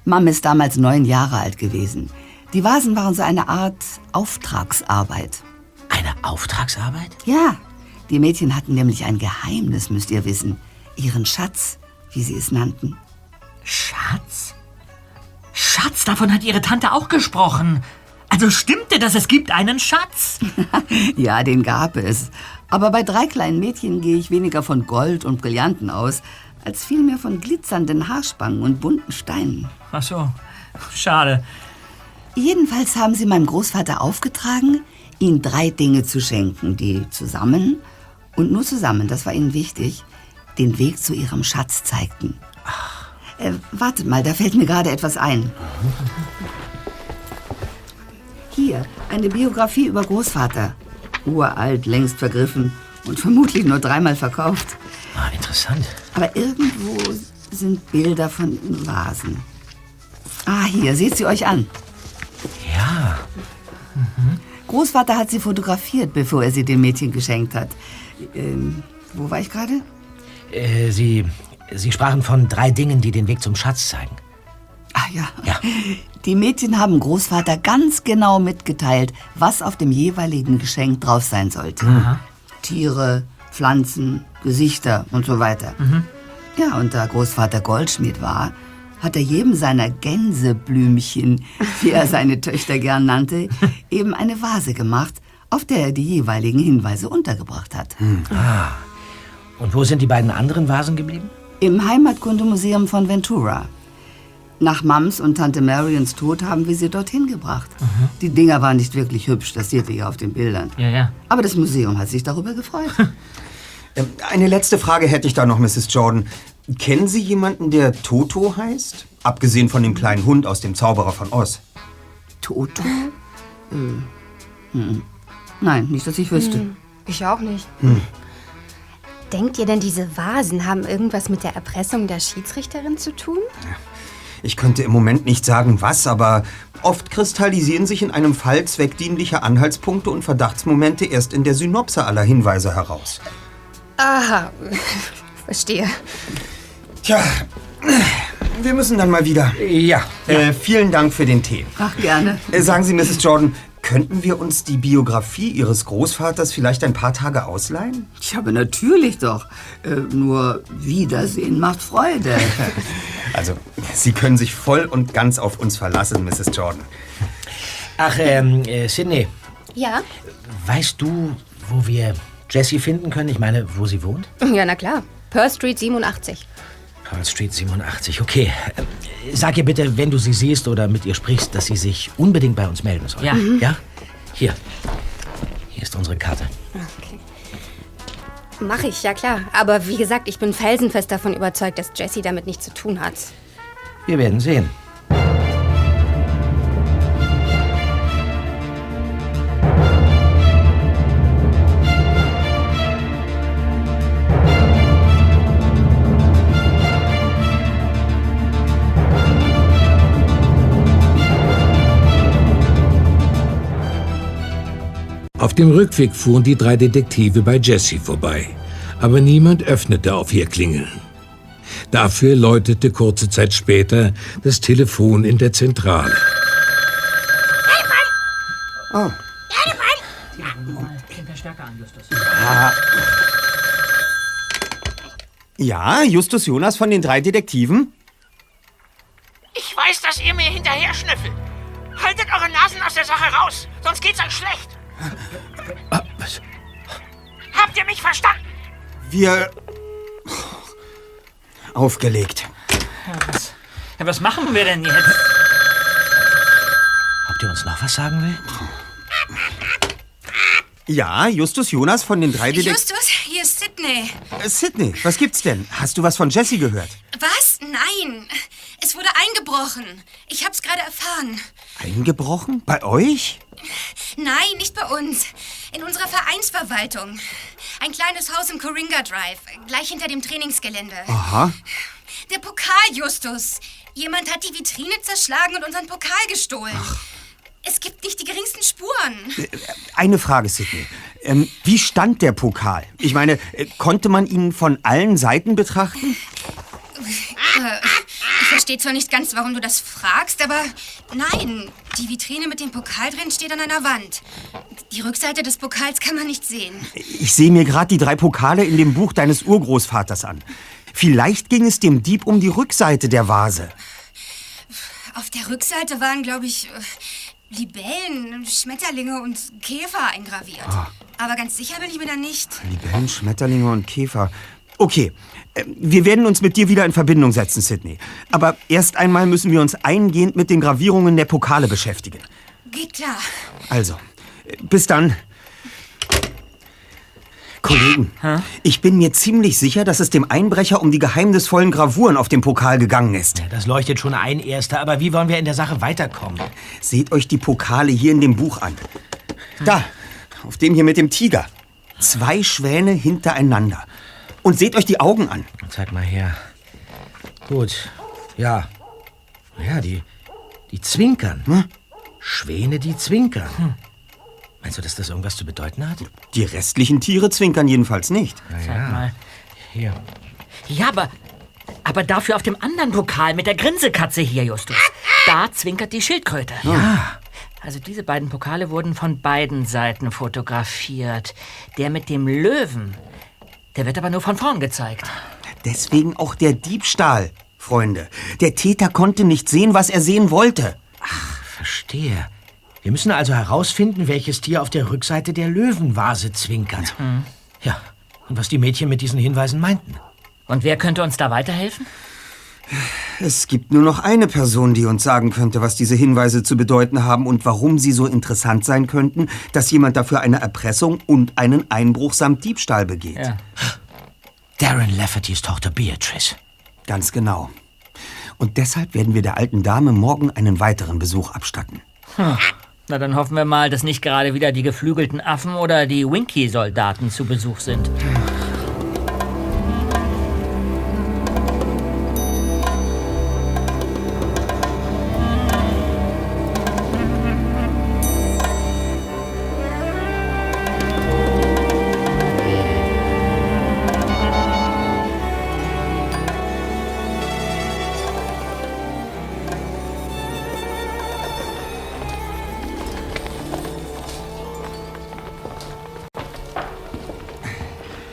Mom ist damals neun Jahre alt gewesen. Die Vasen waren so eine Art Auftragsarbeit. Eine Auftragsarbeit? Ja, die Mädchen hatten nämlich ein Geheimnis, müsst ihr wissen. Ihren Schatz, wie sie es nannten. Schatz? Schatz, davon hat ihre Tante auch gesprochen. Also stimmte das, es gibt einen Schatz. Ja, den gab es. Aber bei drei kleinen Mädchen gehe ich weniger von Gold und Brillanten aus, als vielmehr von glitzernden Haarspangen und bunten Steinen. Ach so, schade. Jedenfalls haben sie meinem Großvater aufgetragen, ihnen drei Dinge zu schenken, die zusammen und nur zusammen, das war ihnen wichtig, den Weg zu ihrem Schatz zeigten. Äh, wartet mal, da fällt mir gerade etwas ein. Hier, eine Biografie über Großvater. Uralt, längst vergriffen und vermutlich nur dreimal verkauft. Ah, interessant. Aber irgendwo sind Bilder von Vasen. Ah, hier, seht sie euch an. Ja. Großvater hat sie fotografiert, bevor er sie dem Mädchen geschenkt hat. Ähm, wo war ich gerade? Äh, Sie, Sie sprachen von drei Dingen, die den Weg zum Schatz zeigen. Ah ja. Die Mädchen haben Großvater ganz genau mitgeteilt, was auf dem jeweiligen Geschenk drauf sein sollte. Aha. Tiere, Pflanzen, Gesichter und so weiter. Mhm. Ja, und da Großvater Goldschmied war, hat er jedem seiner Gänseblümchen, wie er seine Töchter gern nannte, eben eine Vase gemacht, auf der er die jeweiligen Hinweise untergebracht hat. Ah. Und wo sind die beiden anderen Vasen geblieben? Im Heimatkundemuseum von Ventura. Nach Mams und Tante Marions Tod haben wir sie dorthin gebracht. Die Dinger waren nicht wirklich hübsch, das seht ihr ja auf den Bildern. Ja, ja. Aber das Museum hat sich darüber gefreut. Ähm, Eine letzte Frage hätte ich da noch, Mrs. Jordan. Kennen Sie jemanden, der Toto heißt? Abgesehen von dem kleinen Hund aus dem Zauberer von Oz. Toto? Äh, hm. Nein, nicht, dass ich wüsste. Hm, ich auch nicht. Hm. Denkt ihr denn, diese Vasen haben irgendwas mit der Erpressung der Schiedsrichterin zu tun? Ich könnte im Moment nicht sagen, was, aber oft kristallisieren sich in einem Fall zweckdienliche Anhaltspunkte und Verdachtsmomente erst in der Synopse aller Hinweise heraus. Aha, verstehe. Tja, wir müssen dann mal wieder. Ja. Äh, vielen Dank für den Tee. Ach, gerne. Äh, sagen Sie, Mrs. Jordan, könnten wir uns die Biografie Ihres Großvaters vielleicht ein paar Tage ausleihen? Ich habe natürlich doch. Äh, nur Wiedersehen macht Freude. Also, Sie können sich voll und ganz auf uns verlassen, Mrs. Jordan. Ach, ähm, äh, Sydney, Ja? weißt du, wo wir Jessie finden können? Ich meine, wo sie wohnt? Ja, na klar. Pearl Street 87. Pearl Street 87, okay. Ähm, Sag ihr bitte, wenn du sie siehst oder mit ihr sprichst, dass sie sich unbedingt bei uns melden soll. Ja. Mhm. Ja? Hier. Hier ist unsere Karte. Okay. Mach ich, ja klar. Aber wie gesagt, ich bin felsenfest davon überzeugt, dass Jessie damit nichts zu tun hat. Wir werden sehen. Auf dem Rückweg fuhren die drei Detektive bei Jessie vorbei, aber niemand öffnete auf ihr Klingeln. Dafür läutete kurze Zeit später das Telefon in der Zentrale. Oh. Ja, Justus Jonas von den drei Detektiven? Ich weiß, dass ihr mir hinterher schnüffelt. Haltet eure Nasen aus der Sache raus, sonst geht's euch schlecht. Habt ihr mich verstanden? Wir. Aufgelegt. Ja, was, ja, was machen wir denn jetzt? Ob die uns noch was sagen will? Ja, Justus Jonas von den drei Detektiven. Justus, hier ist Sydney. Äh, Sydney, was gibt's denn? Hast du was von Jessie gehört? Was? Nein. Es wurde eingebrochen. Ich hab's gerade erfahren. Eingebrochen? Bei euch? Nein, nicht bei uns. In unserer Vereinsverwaltung. Ein kleines Haus im Coringa Drive, gleich hinter dem Trainingsgelände. Aha. Der Pokal, Justus. Jemand hat die Vitrine zerschlagen und unseren Pokal gestohlen. Es gibt nicht die geringsten Spuren. Eine Frage, Sydney. Ähm, wie stand der Pokal? Ich meine, äh, konnte man ihn von allen Seiten betrachten? Äh, ich verstehe zwar nicht ganz, warum du das fragst, aber nein, die Vitrine mit dem Pokal drin steht an einer Wand. Die Rückseite des Pokals kann man nicht sehen. Ich sehe mir gerade die drei Pokale in dem Buch deines Urgroßvaters an. Vielleicht ging es dem Dieb um die Rückseite der Vase. Auf der Rückseite waren, glaube ich, äh, Libellen, Schmetterlinge und Käfer eingraviert. Ah. Aber ganz sicher bin ich mir da nicht. Libellen, Schmetterlinge und Käfer. Okay, wir werden uns mit dir wieder in Verbindung setzen, Sydney. Aber erst einmal müssen wir uns eingehend mit den Gravierungen der Pokale beschäftigen. Geht klar. Also, äh, bis dann. Kollegen, ich bin mir ziemlich sicher, dass es dem Einbrecher um die geheimnisvollen Gravuren auf dem Pokal gegangen ist. Das leuchtet schon ein, Erster. Aber wie wollen wir in der Sache weiterkommen? Seht euch die Pokale hier in dem Buch an. Da, auf dem hier mit dem Tiger. Zwei Schwäne hintereinander. Und seht euch die Augen an. Zeig mal her. Gut. Ja. Ja, die, Die zwinkern. Schwäne, die zwinkern. Meinst du, dass das irgendwas zu bedeuten hat? Die restlichen Tiere zwinkern jedenfalls nicht. Zeig mal. Hier. Ja, aber, aber dafür auf dem anderen Pokal mit der Grinsekatze hier, Justus. Da zwinkert die Schildkröte. Ja. Also diese beiden Pokale wurden von beiden Seiten fotografiert. Der mit dem Löwen, der wird aber nur von vorn gezeigt. Deswegen auch der Diebstahl, Freunde. Der Täter konnte nicht sehen, was er sehen wollte. Verstehe. Wir müssen also herausfinden, welches Tier auf der Rückseite der Löwenvase zwinkert. Ja. Und was die Mädchen mit diesen Hinweisen meinten. Und wer könnte uns da weiterhelfen? Es gibt nur noch eine Person, die uns sagen könnte, was diese Hinweise zu bedeuten haben und warum sie so interessant sein könnten, dass jemand dafür eine Erpressung und einen Einbruch samt Diebstahl begeht. Ja. Darren Laffertys Tochter Beatrice. Ganz genau. Und deshalb werden wir der alten Dame morgen einen weiteren Besuch abstatten. Hm. Na, dann hoffen wir mal, dass nicht gerade wieder die geflügelten Affen oder die Winky-Soldaten zu Besuch sind.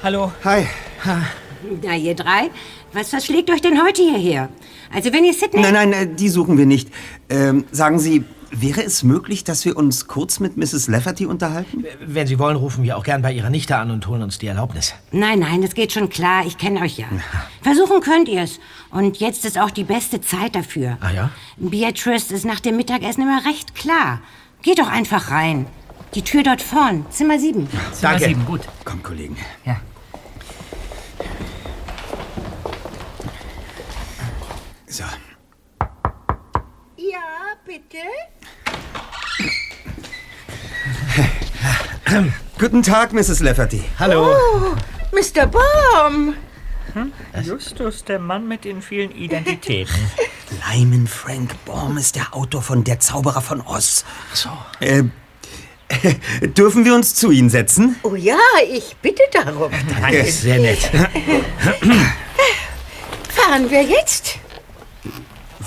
Hallo. Hi. Na, ihr drei, was verschlägt euch denn heute hierher? Also, wenn ihr Sydney... Nein, nein, äh, die suchen wir nicht. Ähm, sagen Sie, wäre es möglich, dass wir uns kurz mit Mrs. Lafferty unterhalten? Wenn Sie wollen, rufen wir auch gern bei Ihrer Nichte an und holen uns die Erlaubnis. Nein, nein, das geht schon klar. Ich kenne euch ja. Versuchen könnt ihr es. Und jetzt ist auch die beste Zeit dafür. Ah ja? Beatrice ist nach dem Mittagessen immer recht klar. Geht doch einfach rein. Die Tür dort vorn, Zimmer 7. Zimmer Danke. sieben, gut. Komm, Kollegen. Ja. So. Ja, bitte? Guten Tag, Mrs. Lafferty. Hallo. Oh, Mr. Baum. Justus, der Mann mit den vielen Identitäten. Lyman Frank Baum ist der Autor von Der Zauberer von Oz. So. Äh, dürfen wir uns zu Ihnen setzen? Oh ja, ich bitte darum. Danke. Sehr nett. Fahren wir jetzt?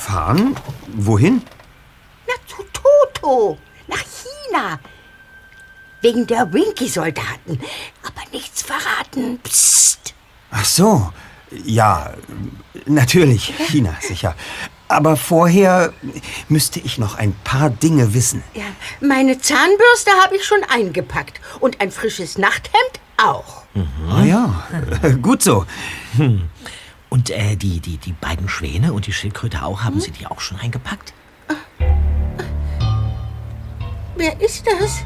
Fahren? Wohin? Na, zu Toto. Nach China. Wegen der Winky-Soldaten. Aber nichts verraten. Psst. Ach so. Ja, natürlich. China, sicher. Aber vorher müsste ich noch ein paar Dinge wissen. Ja, meine Zahnbürste habe ich schon eingepackt. Und ein frisches Nachthemd auch. Ah ja, gut so. Hm. Und äh, die, die, die beiden Schwäne und die Schildkröte auch, haben Sie die auch schon eingepackt? Wer ist das?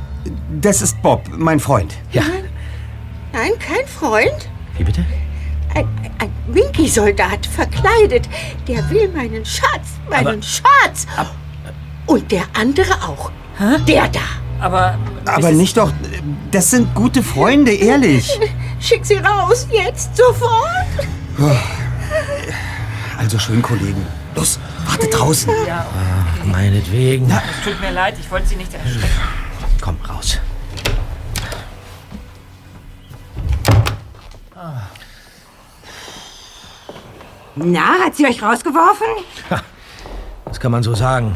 Das ist Bob, mein Freund. Ja. Nein, kein Freund. Wie bitte? Ein, ein Winky-Soldat verkleidet. Der will meinen Schatz. Meinen Aber- Schatz. Und der andere auch. Der da. Aber. Aber nicht doch. Das sind gute Freunde, ehrlich. Schick sie raus, jetzt, sofort. Also schön, Kollegen. Los, warte draußen. Ja, Ach, meinetwegen. es tut mir leid, ich wollte Sie nicht erschrecken. Komm raus. Na, hat sie euch rausgeworfen? Das kann man so sagen.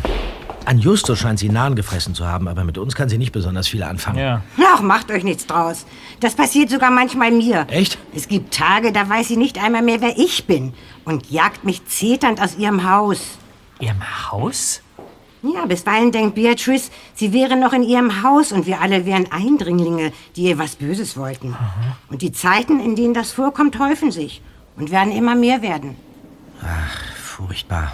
An Justus scheint sie Nahen gefressen zu haben, aber mit uns kann sie nicht besonders viel anfangen. Ja. Ach, macht euch nichts draus. Das passiert sogar manchmal mir. Echt? Es gibt Tage, da weiß sie nicht einmal mehr, wer ich bin. Und jagt mich zeternd aus ihrem Haus. Ihrem Haus? Ja, bisweilen denkt Beatrice, sie wäre noch in ihrem Haus und wir alle wären Eindringlinge, die ihr was Böses wollten. Und die Zeiten, in denen das vorkommt, häufen sich und werden immer mehr werden. Furchtbar.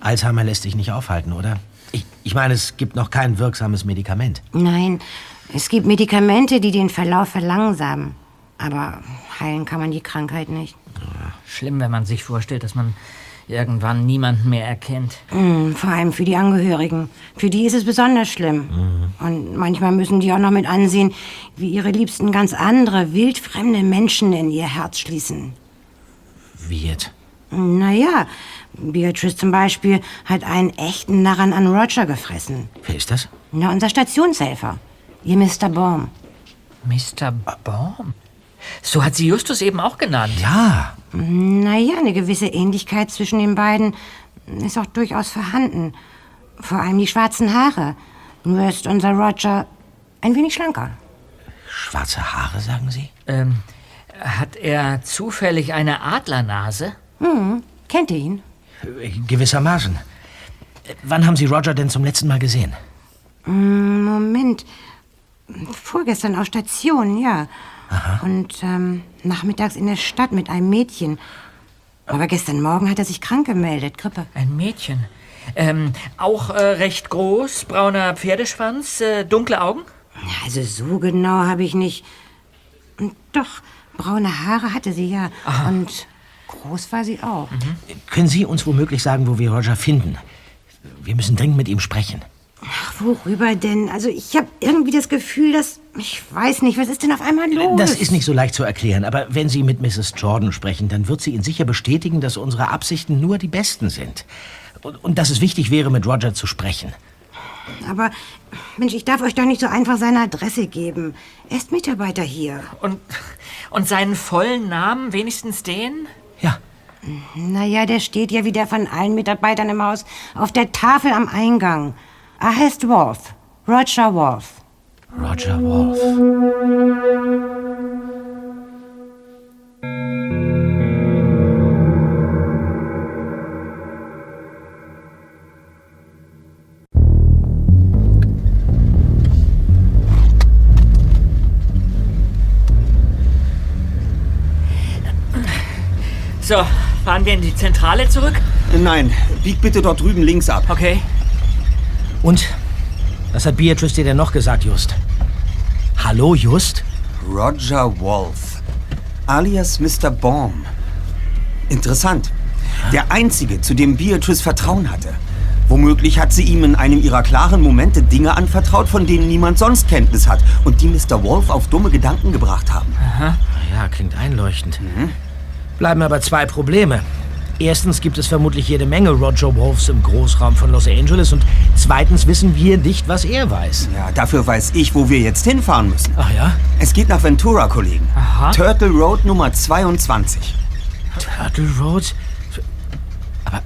Alzheimer lässt sich nicht aufhalten, oder? Ich, ich meine, es gibt noch kein wirksames Medikament. Nein, es gibt Medikamente, die den Verlauf verlangsamen. Aber heilen kann man die Krankheit nicht. Schlimm, wenn man sich vorstellt, dass man irgendwann niemanden mehr erkennt. Mm, Vor allem für die Angehörigen. Für die ist es besonders schlimm. Und manchmal müssen die auch noch mit ansehen, wie ihre Liebsten ganz andere, wildfremde Menschen in ihr Herz schließen. Wie jetzt? Naja, Beatrice zum Beispiel hat einen echten Narren an Roger gefressen. Wer ist das? Na, unser Stationshelfer. Ihr Mr. Baum. Mr. Baum? So hat sie Justus eben auch genannt. Ja. Naja, eine gewisse Ähnlichkeit zwischen den beiden ist auch durchaus vorhanden. Vor allem die schwarzen Haare. Nur ist unser Roger ein wenig schlanker. Schwarze Haare, sagen Sie? Ähm, hat er zufällig eine Adlernase? Hm, kennt ihr ihn? Äh, Gewissermaßen. Wann haben Sie Roger denn zum letzten Mal gesehen? Hm, Moment. Vorgestern auf Station, ja. Und ähm, nachmittags in der Stadt mit einem Mädchen. Aber gestern Morgen hat er sich krank gemeldet, Grippe. Ein Mädchen. Ähm, auch äh, recht groß, brauner Pferdeschwanz, äh, dunkle Augen? Ja, Also so genau habe ich nicht. Und Doch, braune Haare hatte sie ja. Und groß war sie auch. Können Sie uns womöglich sagen, wo wir Roger finden? Wir müssen dringend mit ihm sprechen. Ach, worüber denn? Also ich habe irgendwie das Gefühl, dass... Ich weiß nicht, was ist denn auf einmal los? Das ist nicht so leicht zu erklären, aber wenn Sie mit Mrs. Jordan sprechen, dann wird sie Ihnen sicher bestätigen, dass unsere Absichten nur die besten sind. Und, und dass es wichtig wäre, mit Roger zu sprechen. Aber, Mensch, ich darf euch doch nicht so einfach seine Adresse geben. Er ist Mitarbeiter hier. Und, und seinen vollen Namen, wenigstens den? Naja, der steht ja wieder von allen Mitarbeitern im Haus auf der Tafel am Eingang. Er heißt Worf. Roger Worf. Roger Wolf. So, fahren wir in die Zentrale zurück? Nein, bieg bitte dort drüben links ab. Okay. Und? Was hat Beatrice dir denn noch gesagt, Just? Hallo, Just? Roger Wolf, alias Mr. Baum. Interessant. Der einzige, zu dem Beatrice Vertrauen hatte. Womöglich hat sie ihm in einem ihrer klaren Momente Dinge anvertraut, von denen niemand sonst Kenntnis hat und die Mr. Wolf auf dumme Gedanken gebracht haben. Aha. Ja, klingt einleuchtend. Bleiben aber zwei Probleme. Erstens gibt es vermutlich jede Menge Roger Wolfs im Großraum von Los Angeles und zweitens wissen wir nicht, was er weiß. Ja, dafür weiß ich, wo wir jetzt hinfahren müssen. Ach ja? Es geht nach Ventura, Kollegen. Aha. Turtle Road Nummer 22. Turtle Road? Aber,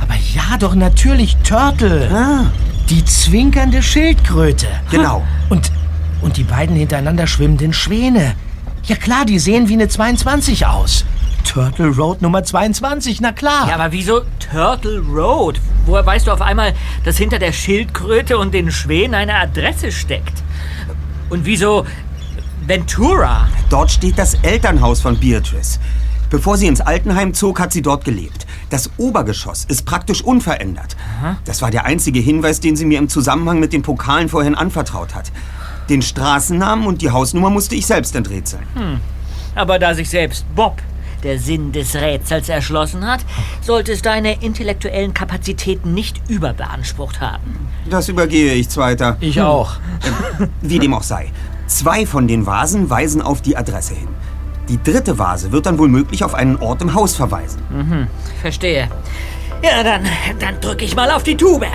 aber ja, doch natürlich Turtle. Ah. Die zwinkernde Schildkröte. Genau. Und, und die beiden hintereinander schwimmenden Schwäne. Ja klar, die sehen wie eine 22 aus. Turtle Road Nummer 22, na klar. Ja, aber wieso Turtle Road? Woher weißt du auf einmal, dass hinter der Schildkröte und den Schwänen eine Adresse steckt? Und wieso Ventura? Dort steht das Elternhaus von Beatrice. Bevor sie ins Altenheim zog, hat sie dort gelebt. Das Obergeschoss ist praktisch unverändert. Das war der einzige Hinweis, den sie mir im Zusammenhang mit den Pokalen vorhin anvertraut hat. Den Straßennamen und die Hausnummer musste ich selbst enträtseln. Hm. Aber da sich selbst Bob der Sinn des Rätsels erschlossen hat, sollte es deine intellektuellen Kapazitäten nicht überbeansprucht haben. Das übergehe ich zweiter. Ich auch. Wie dem auch sei. Zwei von den Vasen weisen auf die Adresse hin. Die dritte Vase wird dann wohl möglich auf einen Ort im Haus verweisen. Mhm, verstehe. Ja, dann, dann drücke ich mal auf die Tube.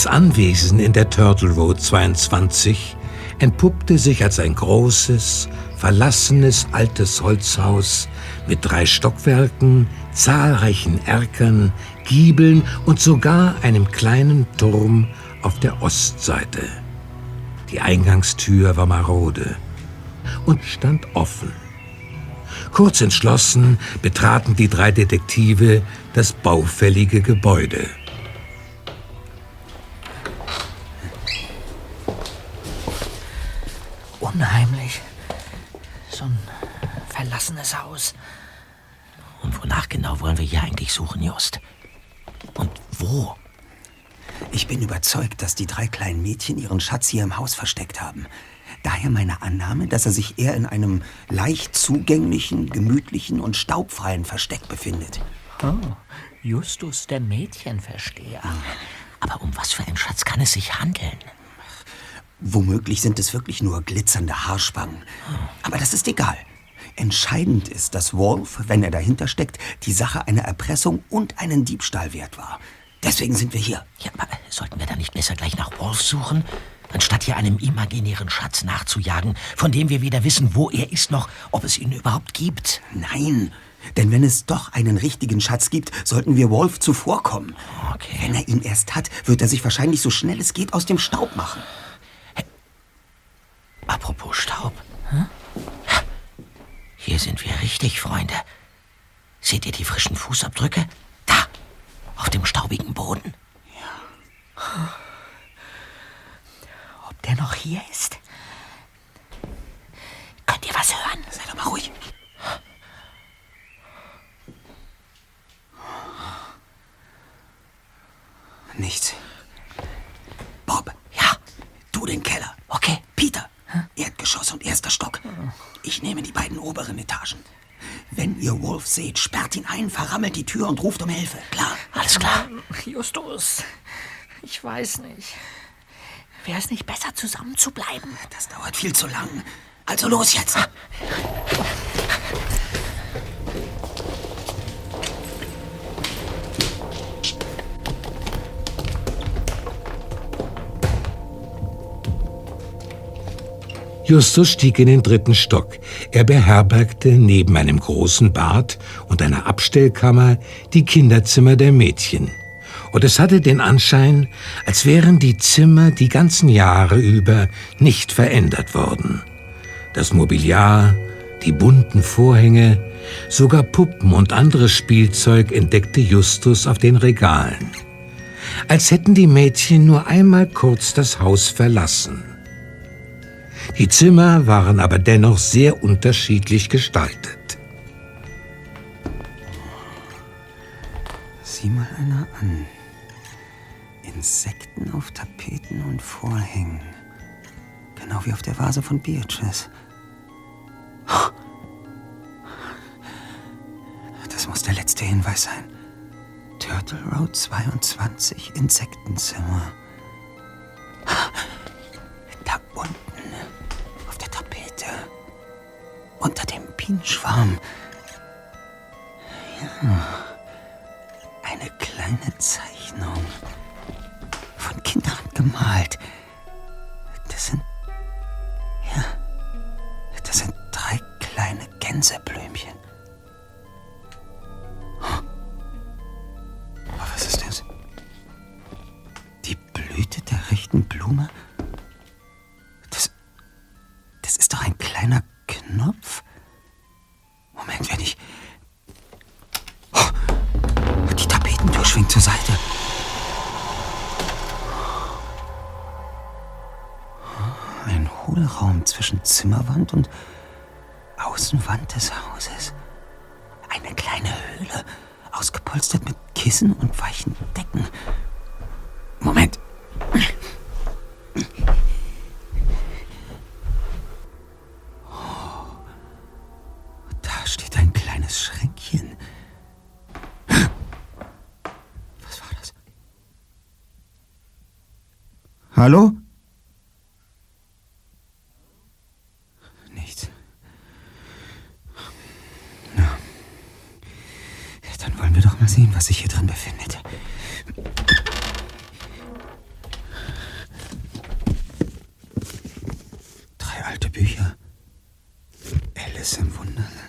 Das Anwesen in der Turtle Road 22 entpuppte sich als ein großes, verlassenes altes Holzhaus mit drei Stockwerken, zahlreichen Erkern, Giebeln und sogar einem kleinen Turm auf der Ostseite. Die Eingangstür war marode und stand offen. Kurz entschlossen betraten die drei Detektive das baufällige Gebäude. Unheimlich. So ein verlassenes Haus. Und wonach genau wollen wir hier eigentlich suchen, Just? Und wo? Ich bin überzeugt, dass die drei kleinen Mädchen ihren Schatz hier im Haus versteckt haben. Daher meine Annahme, dass er sich eher in einem leicht zugänglichen, gemütlichen und staubfreien Versteck befindet. Oh, Justus, der Mädchenversteher. Aber um was für einen Schatz kann es sich handeln? Womöglich sind es wirklich nur glitzernde Haarspangen. Aber das ist egal. Entscheidend ist, dass Wolf, wenn er dahinter steckt, die Sache einer Erpressung und einen Diebstahl wert war. Deswegen sind wir hier. Ja, aber sollten wir da nicht besser gleich nach Wolf suchen? Anstatt hier einem imaginären Schatz nachzujagen, von dem wir weder wissen, wo er ist, noch ob es ihn überhaupt gibt. Nein, denn wenn es doch einen richtigen Schatz gibt, sollten wir Wolf zuvorkommen. Okay. Wenn er ihn erst hat, wird er sich wahrscheinlich so schnell es geht aus dem Staub machen. Apropos Staub. Hm? Hier sind wir richtig, Freunde. Seht ihr die frischen Fußabdrücke? Da, auf dem staubigen Boden. Ja. Ob der noch hier ist? Könnt ihr was hören? Sei doch mal ruhig. Nichts. Bob. Ja. Du den Keller. Okay. Peter. Erdgeschoss und erster Stock. Ich nehme die beiden oberen Etagen. Wenn ihr Wolf seht, sperrt ihn ein, verrammelt die Tür und ruft um Hilfe. Klar? Alles klar. Justus, ich weiß nicht. Wäre es nicht besser, zusammen zu bleiben? Das dauert viel zu lang. Also los jetzt. Justus stieg in den dritten Stock. Er beherbergte neben einem großen Bad und einer Abstellkammer die Kinderzimmer der Mädchen. Und es hatte den Anschein, als wären die Zimmer die ganzen Jahre über nicht verändert worden. Das Mobiliar, die bunten Vorhänge, sogar Puppen und anderes Spielzeug entdeckte Justus auf den Regalen. Als hätten die Mädchen nur einmal kurz das Haus verlassen. Die Zimmer waren aber dennoch sehr unterschiedlich gestaltet. Sieh mal einer an. Insekten auf Tapeten und Vorhängen. Genau wie auf der Vase von Beatrice. Das muss der letzte Hinweis sein. Turtle Road 22, Insektenzimmer. Da unten, Tapete. Unter dem Bienenschwarm. Ja. Eine kleine Zeichnung. Von Kindern gemalt. Das sind. Ja. Das sind drei kleine Gänseblümchen. Was ist das? Die Blüte der rechten Blume? Das. Ist doch ein kleiner Knopf. Moment, wenn ich. Oh, die Tapetentür schwingt zur Seite. Ein Hohlraum zwischen Zimmerwand und Außenwand des Hauses. Eine kleine Höhle, ausgepolstert mit Kissen und weichen Decken. Moment. Kleines Schränkchen. Was war das? Hallo? Nichts. Na. Dann wollen wir doch mal sehen, was sich hier drin befindet. Drei alte Bücher. Alice im Wunderland.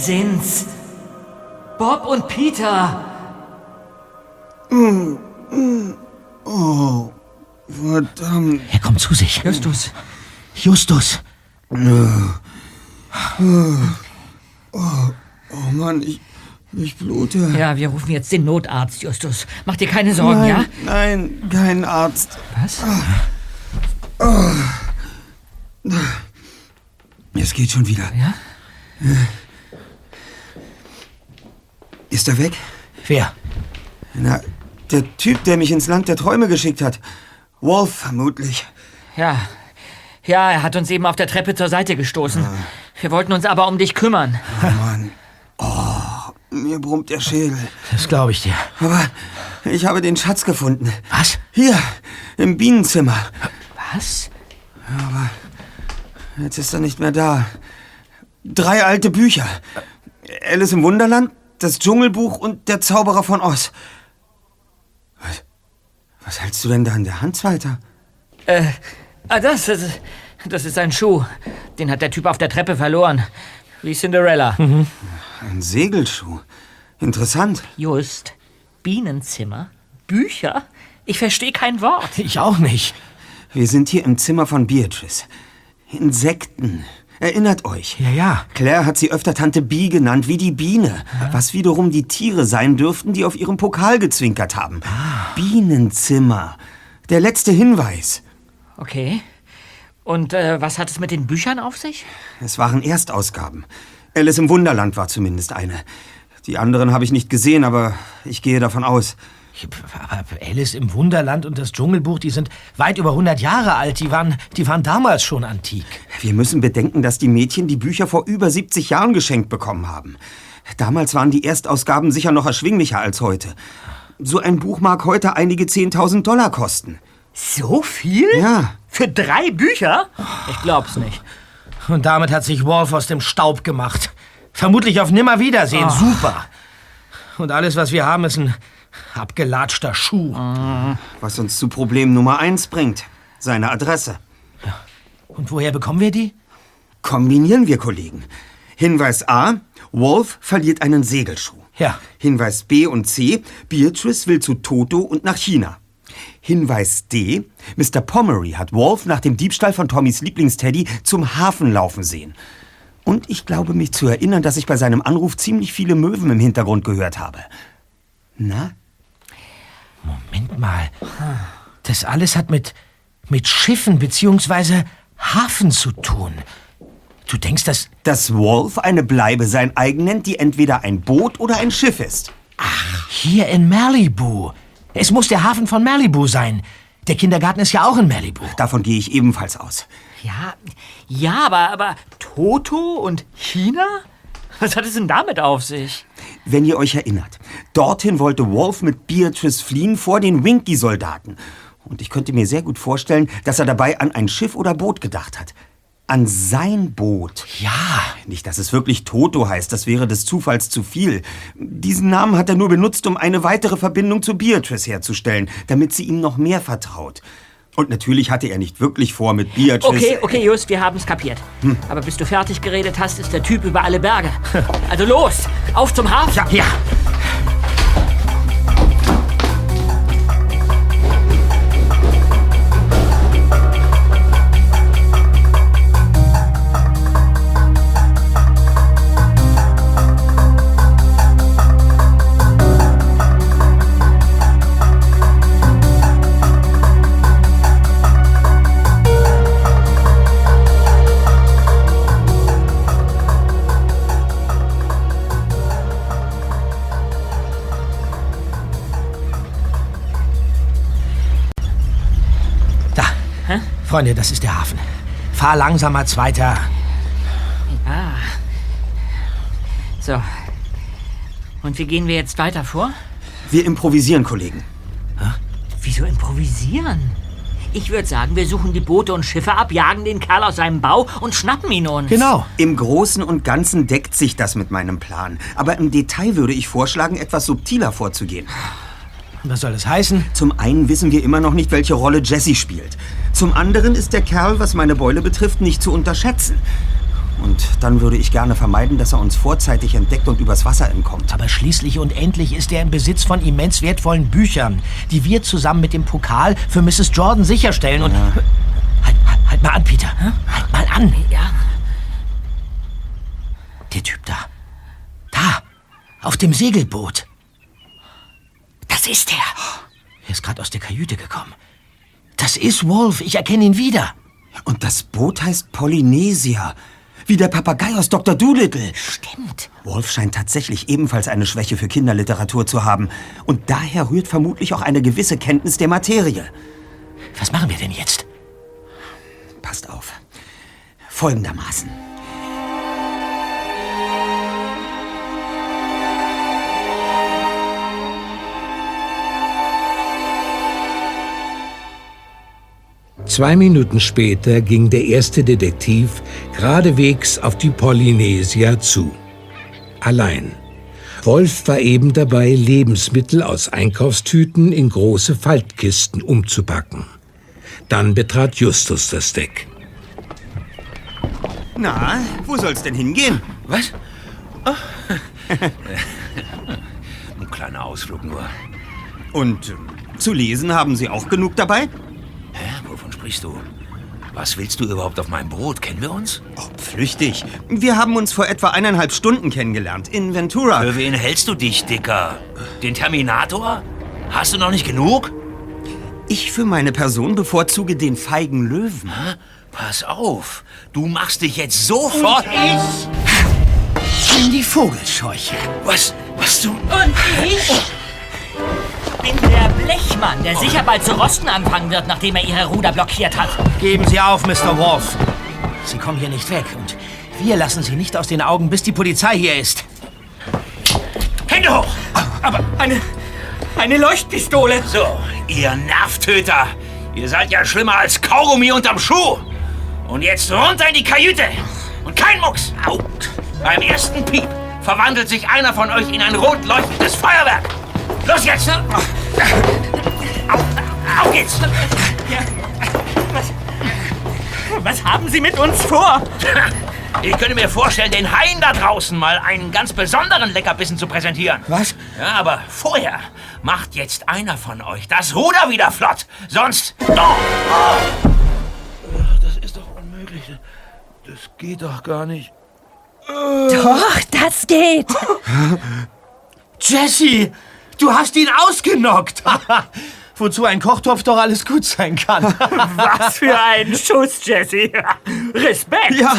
Wir sind's. Bob und Peter. Oh, verdammt. Er kommt zu sich. Justus. Justus. Oh Mann, ich, ich blute. Ja, wir rufen jetzt den Notarzt, Justus. Mach dir keine Sorgen, nein, ja? Nein, kein Arzt. Was? Es geht schon wieder. Ja? Ist er weg? Wer? Na, der Typ, der mich ins Land der Träume geschickt hat. Wolf vermutlich. Ja. Ja, er hat uns eben auf der Treppe zur Seite gestoßen. Wir wollten uns aber um dich kümmern. Oh Mann. Oh, mir brummt der Schädel. Das glaube ich dir. Aber ich habe den Schatz gefunden. Was? Hier, im Bienenzimmer. Was? Jetzt ist er nicht mehr da. Drei alte Bücher. Alice im Wunderland, das Dschungelbuch und der Zauberer von Oz. Was, was hältst du denn da in der Hand, Zweiter? Äh, ah, das, das, das ist ein Schuh. Den hat der Typ auf der Treppe verloren. Wie Cinderella. Ein Segelschuh. Interessant. Just. Bienenzimmer? Bücher? Ich verstehe kein Wort. Ich auch nicht. Wir sind hier im Zimmer von Beatrice. Insekten. Erinnert euch. Ja, ja. Claire hat sie öfter Tante Bee genannt, wie die Biene. Was wiederum die Tiere sein dürften, die auf ihrem Pokal gezwinkert haben. Bienenzimmer. Der letzte Hinweis. Okay. Und äh, was hat es mit den Büchern auf sich? Es waren Erstausgaben. Alice im Wunderland war zumindest eine. Die anderen habe ich nicht gesehen, aber ich gehe davon aus. Aber Alice im Wunderland und das Dschungelbuch, die sind weit über 100 Jahre alt. Die waren, die waren damals schon antik. Wir müssen bedenken, dass die Mädchen die Bücher vor über 70 Jahren geschenkt bekommen haben. Damals waren die Erstausgaben sicher noch erschwinglicher als heute. So ein Buch mag heute einige 10.000 Dollar kosten. So viel? Ja. Für drei Bücher? Ich glaub's nicht. Und damit hat sich Wolf aus dem Staub gemacht. Vermutlich auf Nimmerwiedersehen. Ah. Super. Und alles, was wir haben, ist ein abgelatschter Schuh. Was uns zu Problem Nummer eins bringt. Seine Adresse. Und woher bekommen wir die? Kombinieren wir, Kollegen. Hinweis A. Wolf verliert einen Segelschuh. Ja. Hinweis B und C. Beatrice will zu Toto und nach China. Hinweis D. Mr. Pomeroy hat Wolf nach dem Diebstahl von Tommys Lieblingsteddy zum Hafen laufen sehen. Und ich glaube mich zu erinnern, dass ich bei seinem Anruf ziemlich viele Möwen im Hintergrund gehört habe. Na? Moment mal. Das alles hat mit, mit Schiffen bzw. Hafen zu tun. Du denkst, dass... Dass Wolf eine Bleibe sein eigen nennt, die entweder ein Boot oder ein Schiff ist. Hier in Malibu. Es muss der Hafen von Malibu sein. Der Kindergarten ist ja auch in Malibu. Davon gehe ich ebenfalls aus. Ja, ja, aber, aber Toto und China? Was hat es denn damit auf sich? Wenn ihr euch erinnert, dorthin wollte Wolf mit Beatrice fliehen vor den Winky-Soldaten. Und ich könnte mir sehr gut vorstellen, dass er dabei an ein Schiff oder Boot gedacht hat. An sein Boot. Ja. Nicht, dass es wirklich Toto heißt, das wäre des Zufalls zu viel. Diesen Namen hat er nur benutzt, um eine weitere Verbindung zu Beatrice herzustellen, damit sie ihm noch mehr vertraut. Und natürlich hatte er nicht wirklich vor, mit Beatrice... Okay, okay, Just, wir haben's kapiert. Aber bis du fertig geredet hast, ist der Typ über alle Berge. Also los, auf zum Hafen. Ja, ja. Freunde, das ist der Hafen. Fahr langsamer, Zweiter. Ah. So. Und wie gehen wir jetzt weiter vor? Wir improvisieren, Kollegen. Wieso improvisieren? Ich würde sagen, wir suchen die Boote und Schiffe ab, jagen den Kerl aus seinem Bau und schnappen ihn uns. Genau. Im Großen und Ganzen deckt sich das mit meinem Plan. Aber im Detail würde ich vorschlagen, etwas subtiler vorzugehen. Was soll das heißen? Zum einen wissen wir immer noch nicht, welche Rolle Jesse spielt. Zum anderen ist der Kerl, was meine Beule betrifft, nicht zu unterschätzen. Und dann würde ich gerne vermeiden, dass er uns vorzeitig entdeckt und übers Wasser entkommt. Aber schließlich und endlich ist er im Besitz von immens wertvollen Büchern, die wir zusammen mit dem Pokal für Mrs. Jordan sicherstellen. Und. Halt, halt, halt mal an, Peter. Halt mal an. Ja. Der Typ da. Da. Auf dem Segelboot. Das ist er. Er ist gerade aus der Kajüte gekommen. Das ist Wolf. Ich erkenne ihn wieder. Und das Boot heißt Polynesia. Wie der Papagei aus Dr. Doolittle. Stimmt. Wolf scheint tatsächlich ebenfalls eine Schwäche für Kinderliteratur zu haben. Und daher rührt vermutlich auch eine gewisse Kenntnis der Materie. Was machen wir denn jetzt? Passt auf. Folgendermaßen. Zwei Minuten später ging der erste Detektiv geradewegs auf die Polynesia zu. Allein. Wolf war eben dabei, Lebensmittel aus Einkaufstüten in große Faltkisten umzupacken. Dann betrat Justus das Deck. Na, wo soll's denn hingehen? Was? Oh. Ein kleiner Ausflug nur. Und äh, zu lesen haben Sie auch genug dabei? Sprichst du? Was willst du überhaupt auf meinem Boot? Kennen wir uns? Oh, flüchtig. Wir haben uns vor etwa eineinhalb Stunden kennengelernt. In Ventura. Für wen hältst du dich, Dicker? Den Terminator? Hast du noch nicht genug? Ich für meine Person bevorzuge den feigen Löwen. Hä? Pass auf. Du machst dich jetzt sofort... Und ich bin die Vogelscheuche. Was? Was du... Und ich bin der Blechmann, der sicher bald zu rosten anfangen wird, nachdem er ihre Ruder blockiert hat. Geben Sie auf, Mr. Wolf. Sie kommen hier nicht weg und wir lassen Sie nicht aus den Augen, bis die Polizei hier ist. Hände hoch! Aber eine... eine Leuchtpistole. So, ihr Nervtöter. Ihr seid ja schlimmer als Kaugummi unterm Schuh. Und jetzt runter in die Kajüte. Und kein Mucks. Au. Beim ersten Piep verwandelt sich einer von euch in ein rot leuchtendes Feuerwerk. Los jetzt! Auf, auf geht's! Was, was haben Sie mit uns vor? Ich könnte mir vorstellen, den Haien da draußen mal einen ganz besonderen Leckerbissen zu präsentieren. Was? Ja, aber vorher macht jetzt einer von euch das Ruder wieder flott. Sonst... Oh, oh. Das ist doch unmöglich. Das geht doch gar nicht. Doch, das geht. Jesse, du hast ihn ausgenockt. Wozu ein Kochtopf doch alles gut sein kann. Was für ein Schuss, Jesse. Respekt. Ja.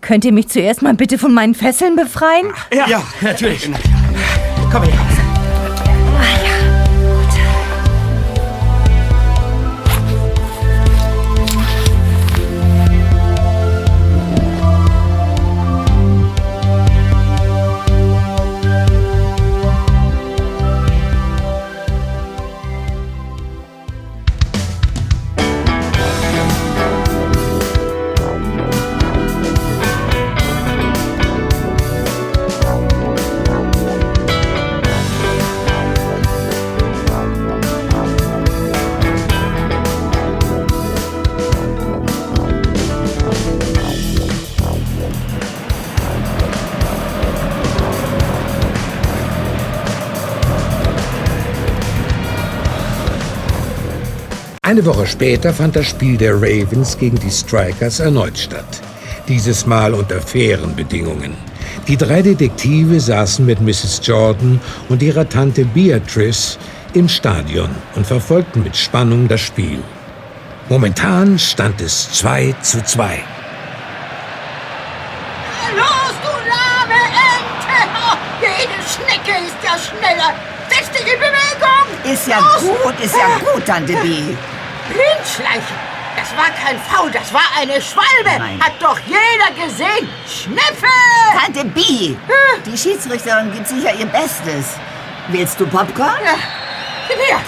Könnt ihr mich zuerst mal bitte von meinen Fesseln befreien? Ja, ja natürlich. Komm her. Eine Woche später fand das Spiel der Ravens gegen die Strikers erneut statt. Dieses Mal unter fairen Bedingungen. Die drei Detektive saßen mit Mrs. Jordan und ihrer Tante Beatrice im Stadion und verfolgten mit Spannung das Spiel. Momentan stand es 2 zu 2. Los, du lahme Ente! Jede Schnecke ist ja schneller. Setz dich in Bewegung! Ist ja Los! gut, ist ja gut, Tante B. Blindschleichen! Das war kein Faul, das war eine Schwalbe! Nein. Hat doch jeder gesehen! Schnepfe! Tante B, die Schiedsrichterin gibt sicher ihr Bestes. Willst du Popcorn? Ja, gib her!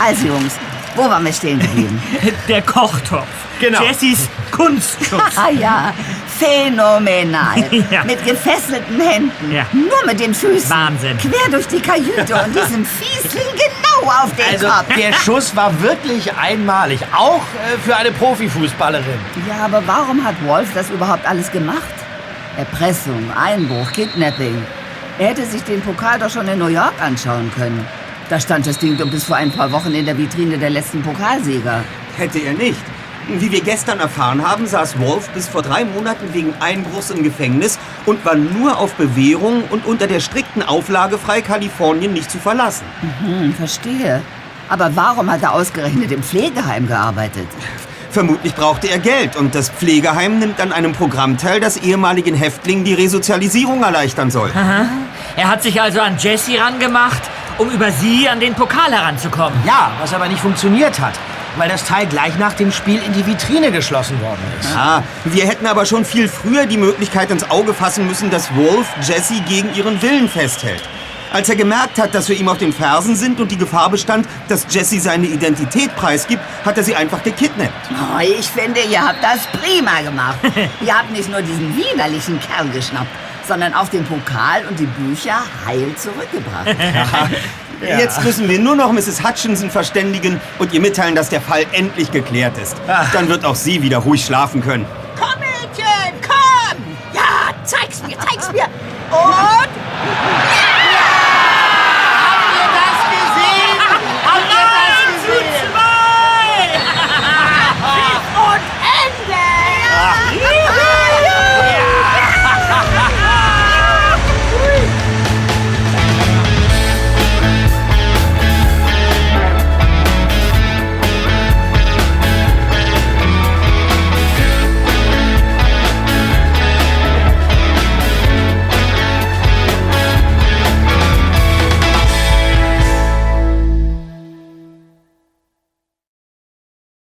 Also, Jungs, Wo waren wir stehen geblieben? Der Kochtopf. Genau. Jessys Kunstschuss. Ah ja, phänomenal. Ja. Mit gefesselten Händen. Ja. Nur mit den Füßen. Wahnsinn. Quer durch die Kajüte und diesem Fiesling genau auf den Also, Kopf. der Schuss war wirklich einmalig. Auch äh, für eine Profifußballerin. Ja, aber warum hat Wolf das überhaupt alles gemacht? Erpressung, Einbruch, Kidnapping. Er hätte sich den Pokal doch schon in New York anschauen können. Da stand das Ding doch bis vor ein paar Wochen in der Vitrine der letzten Pokalsieger. Hätte er nicht. Wie wir gestern erfahren haben, saß Wolf bis vor drei Monaten wegen Einbruchs im Gefängnis und war nur auf Bewährung und unter der strikten Auflage frei, Kalifornien nicht zu verlassen. Hm, verstehe. Aber warum hat er ausgerechnet im Pflegeheim gearbeitet? Vermutlich brauchte er Geld und das Pflegeheim nimmt an einem Programm teil, das ehemaligen Häftlingen die Resozialisierung erleichtern soll. Aha. Er hat sich also an Jessie rangemacht, um über sie an den Pokal heranzukommen. Ja, was aber nicht funktioniert hat. Weil das Teil gleich nach dem Spiel in die Vitrine geschlossen worden ist. Ja, wir hätten aber schon viel früher die Möglichkeit ins Auge fassen müssen, dass Wolf Jesse gegen ihren Willen festhält. Als er gemerkt hat, dass wir ihm auf den Fersen sind und die Gefahr bestand, dass Jesse seine Identität preisgibt, hat er sie einfach gekidnappt. Oh, ich finde, ihr habt das prima gemacht. ihr habt nicht nur diesen widerlichen Kerl geschnappt, sondern auch den Pokal und die Bücher heil zurückgebracht. Ja. Jetzt müssen wir nur noch Mrs. Hutchinson verständigen und ihr mitteilen, dass der Fall endlich geklärt ist. Dann wird auch sie wieder ruhig schlafen können. Komm, Mädchen, komm! Ja, zeig's mir, zeig's mir! Und?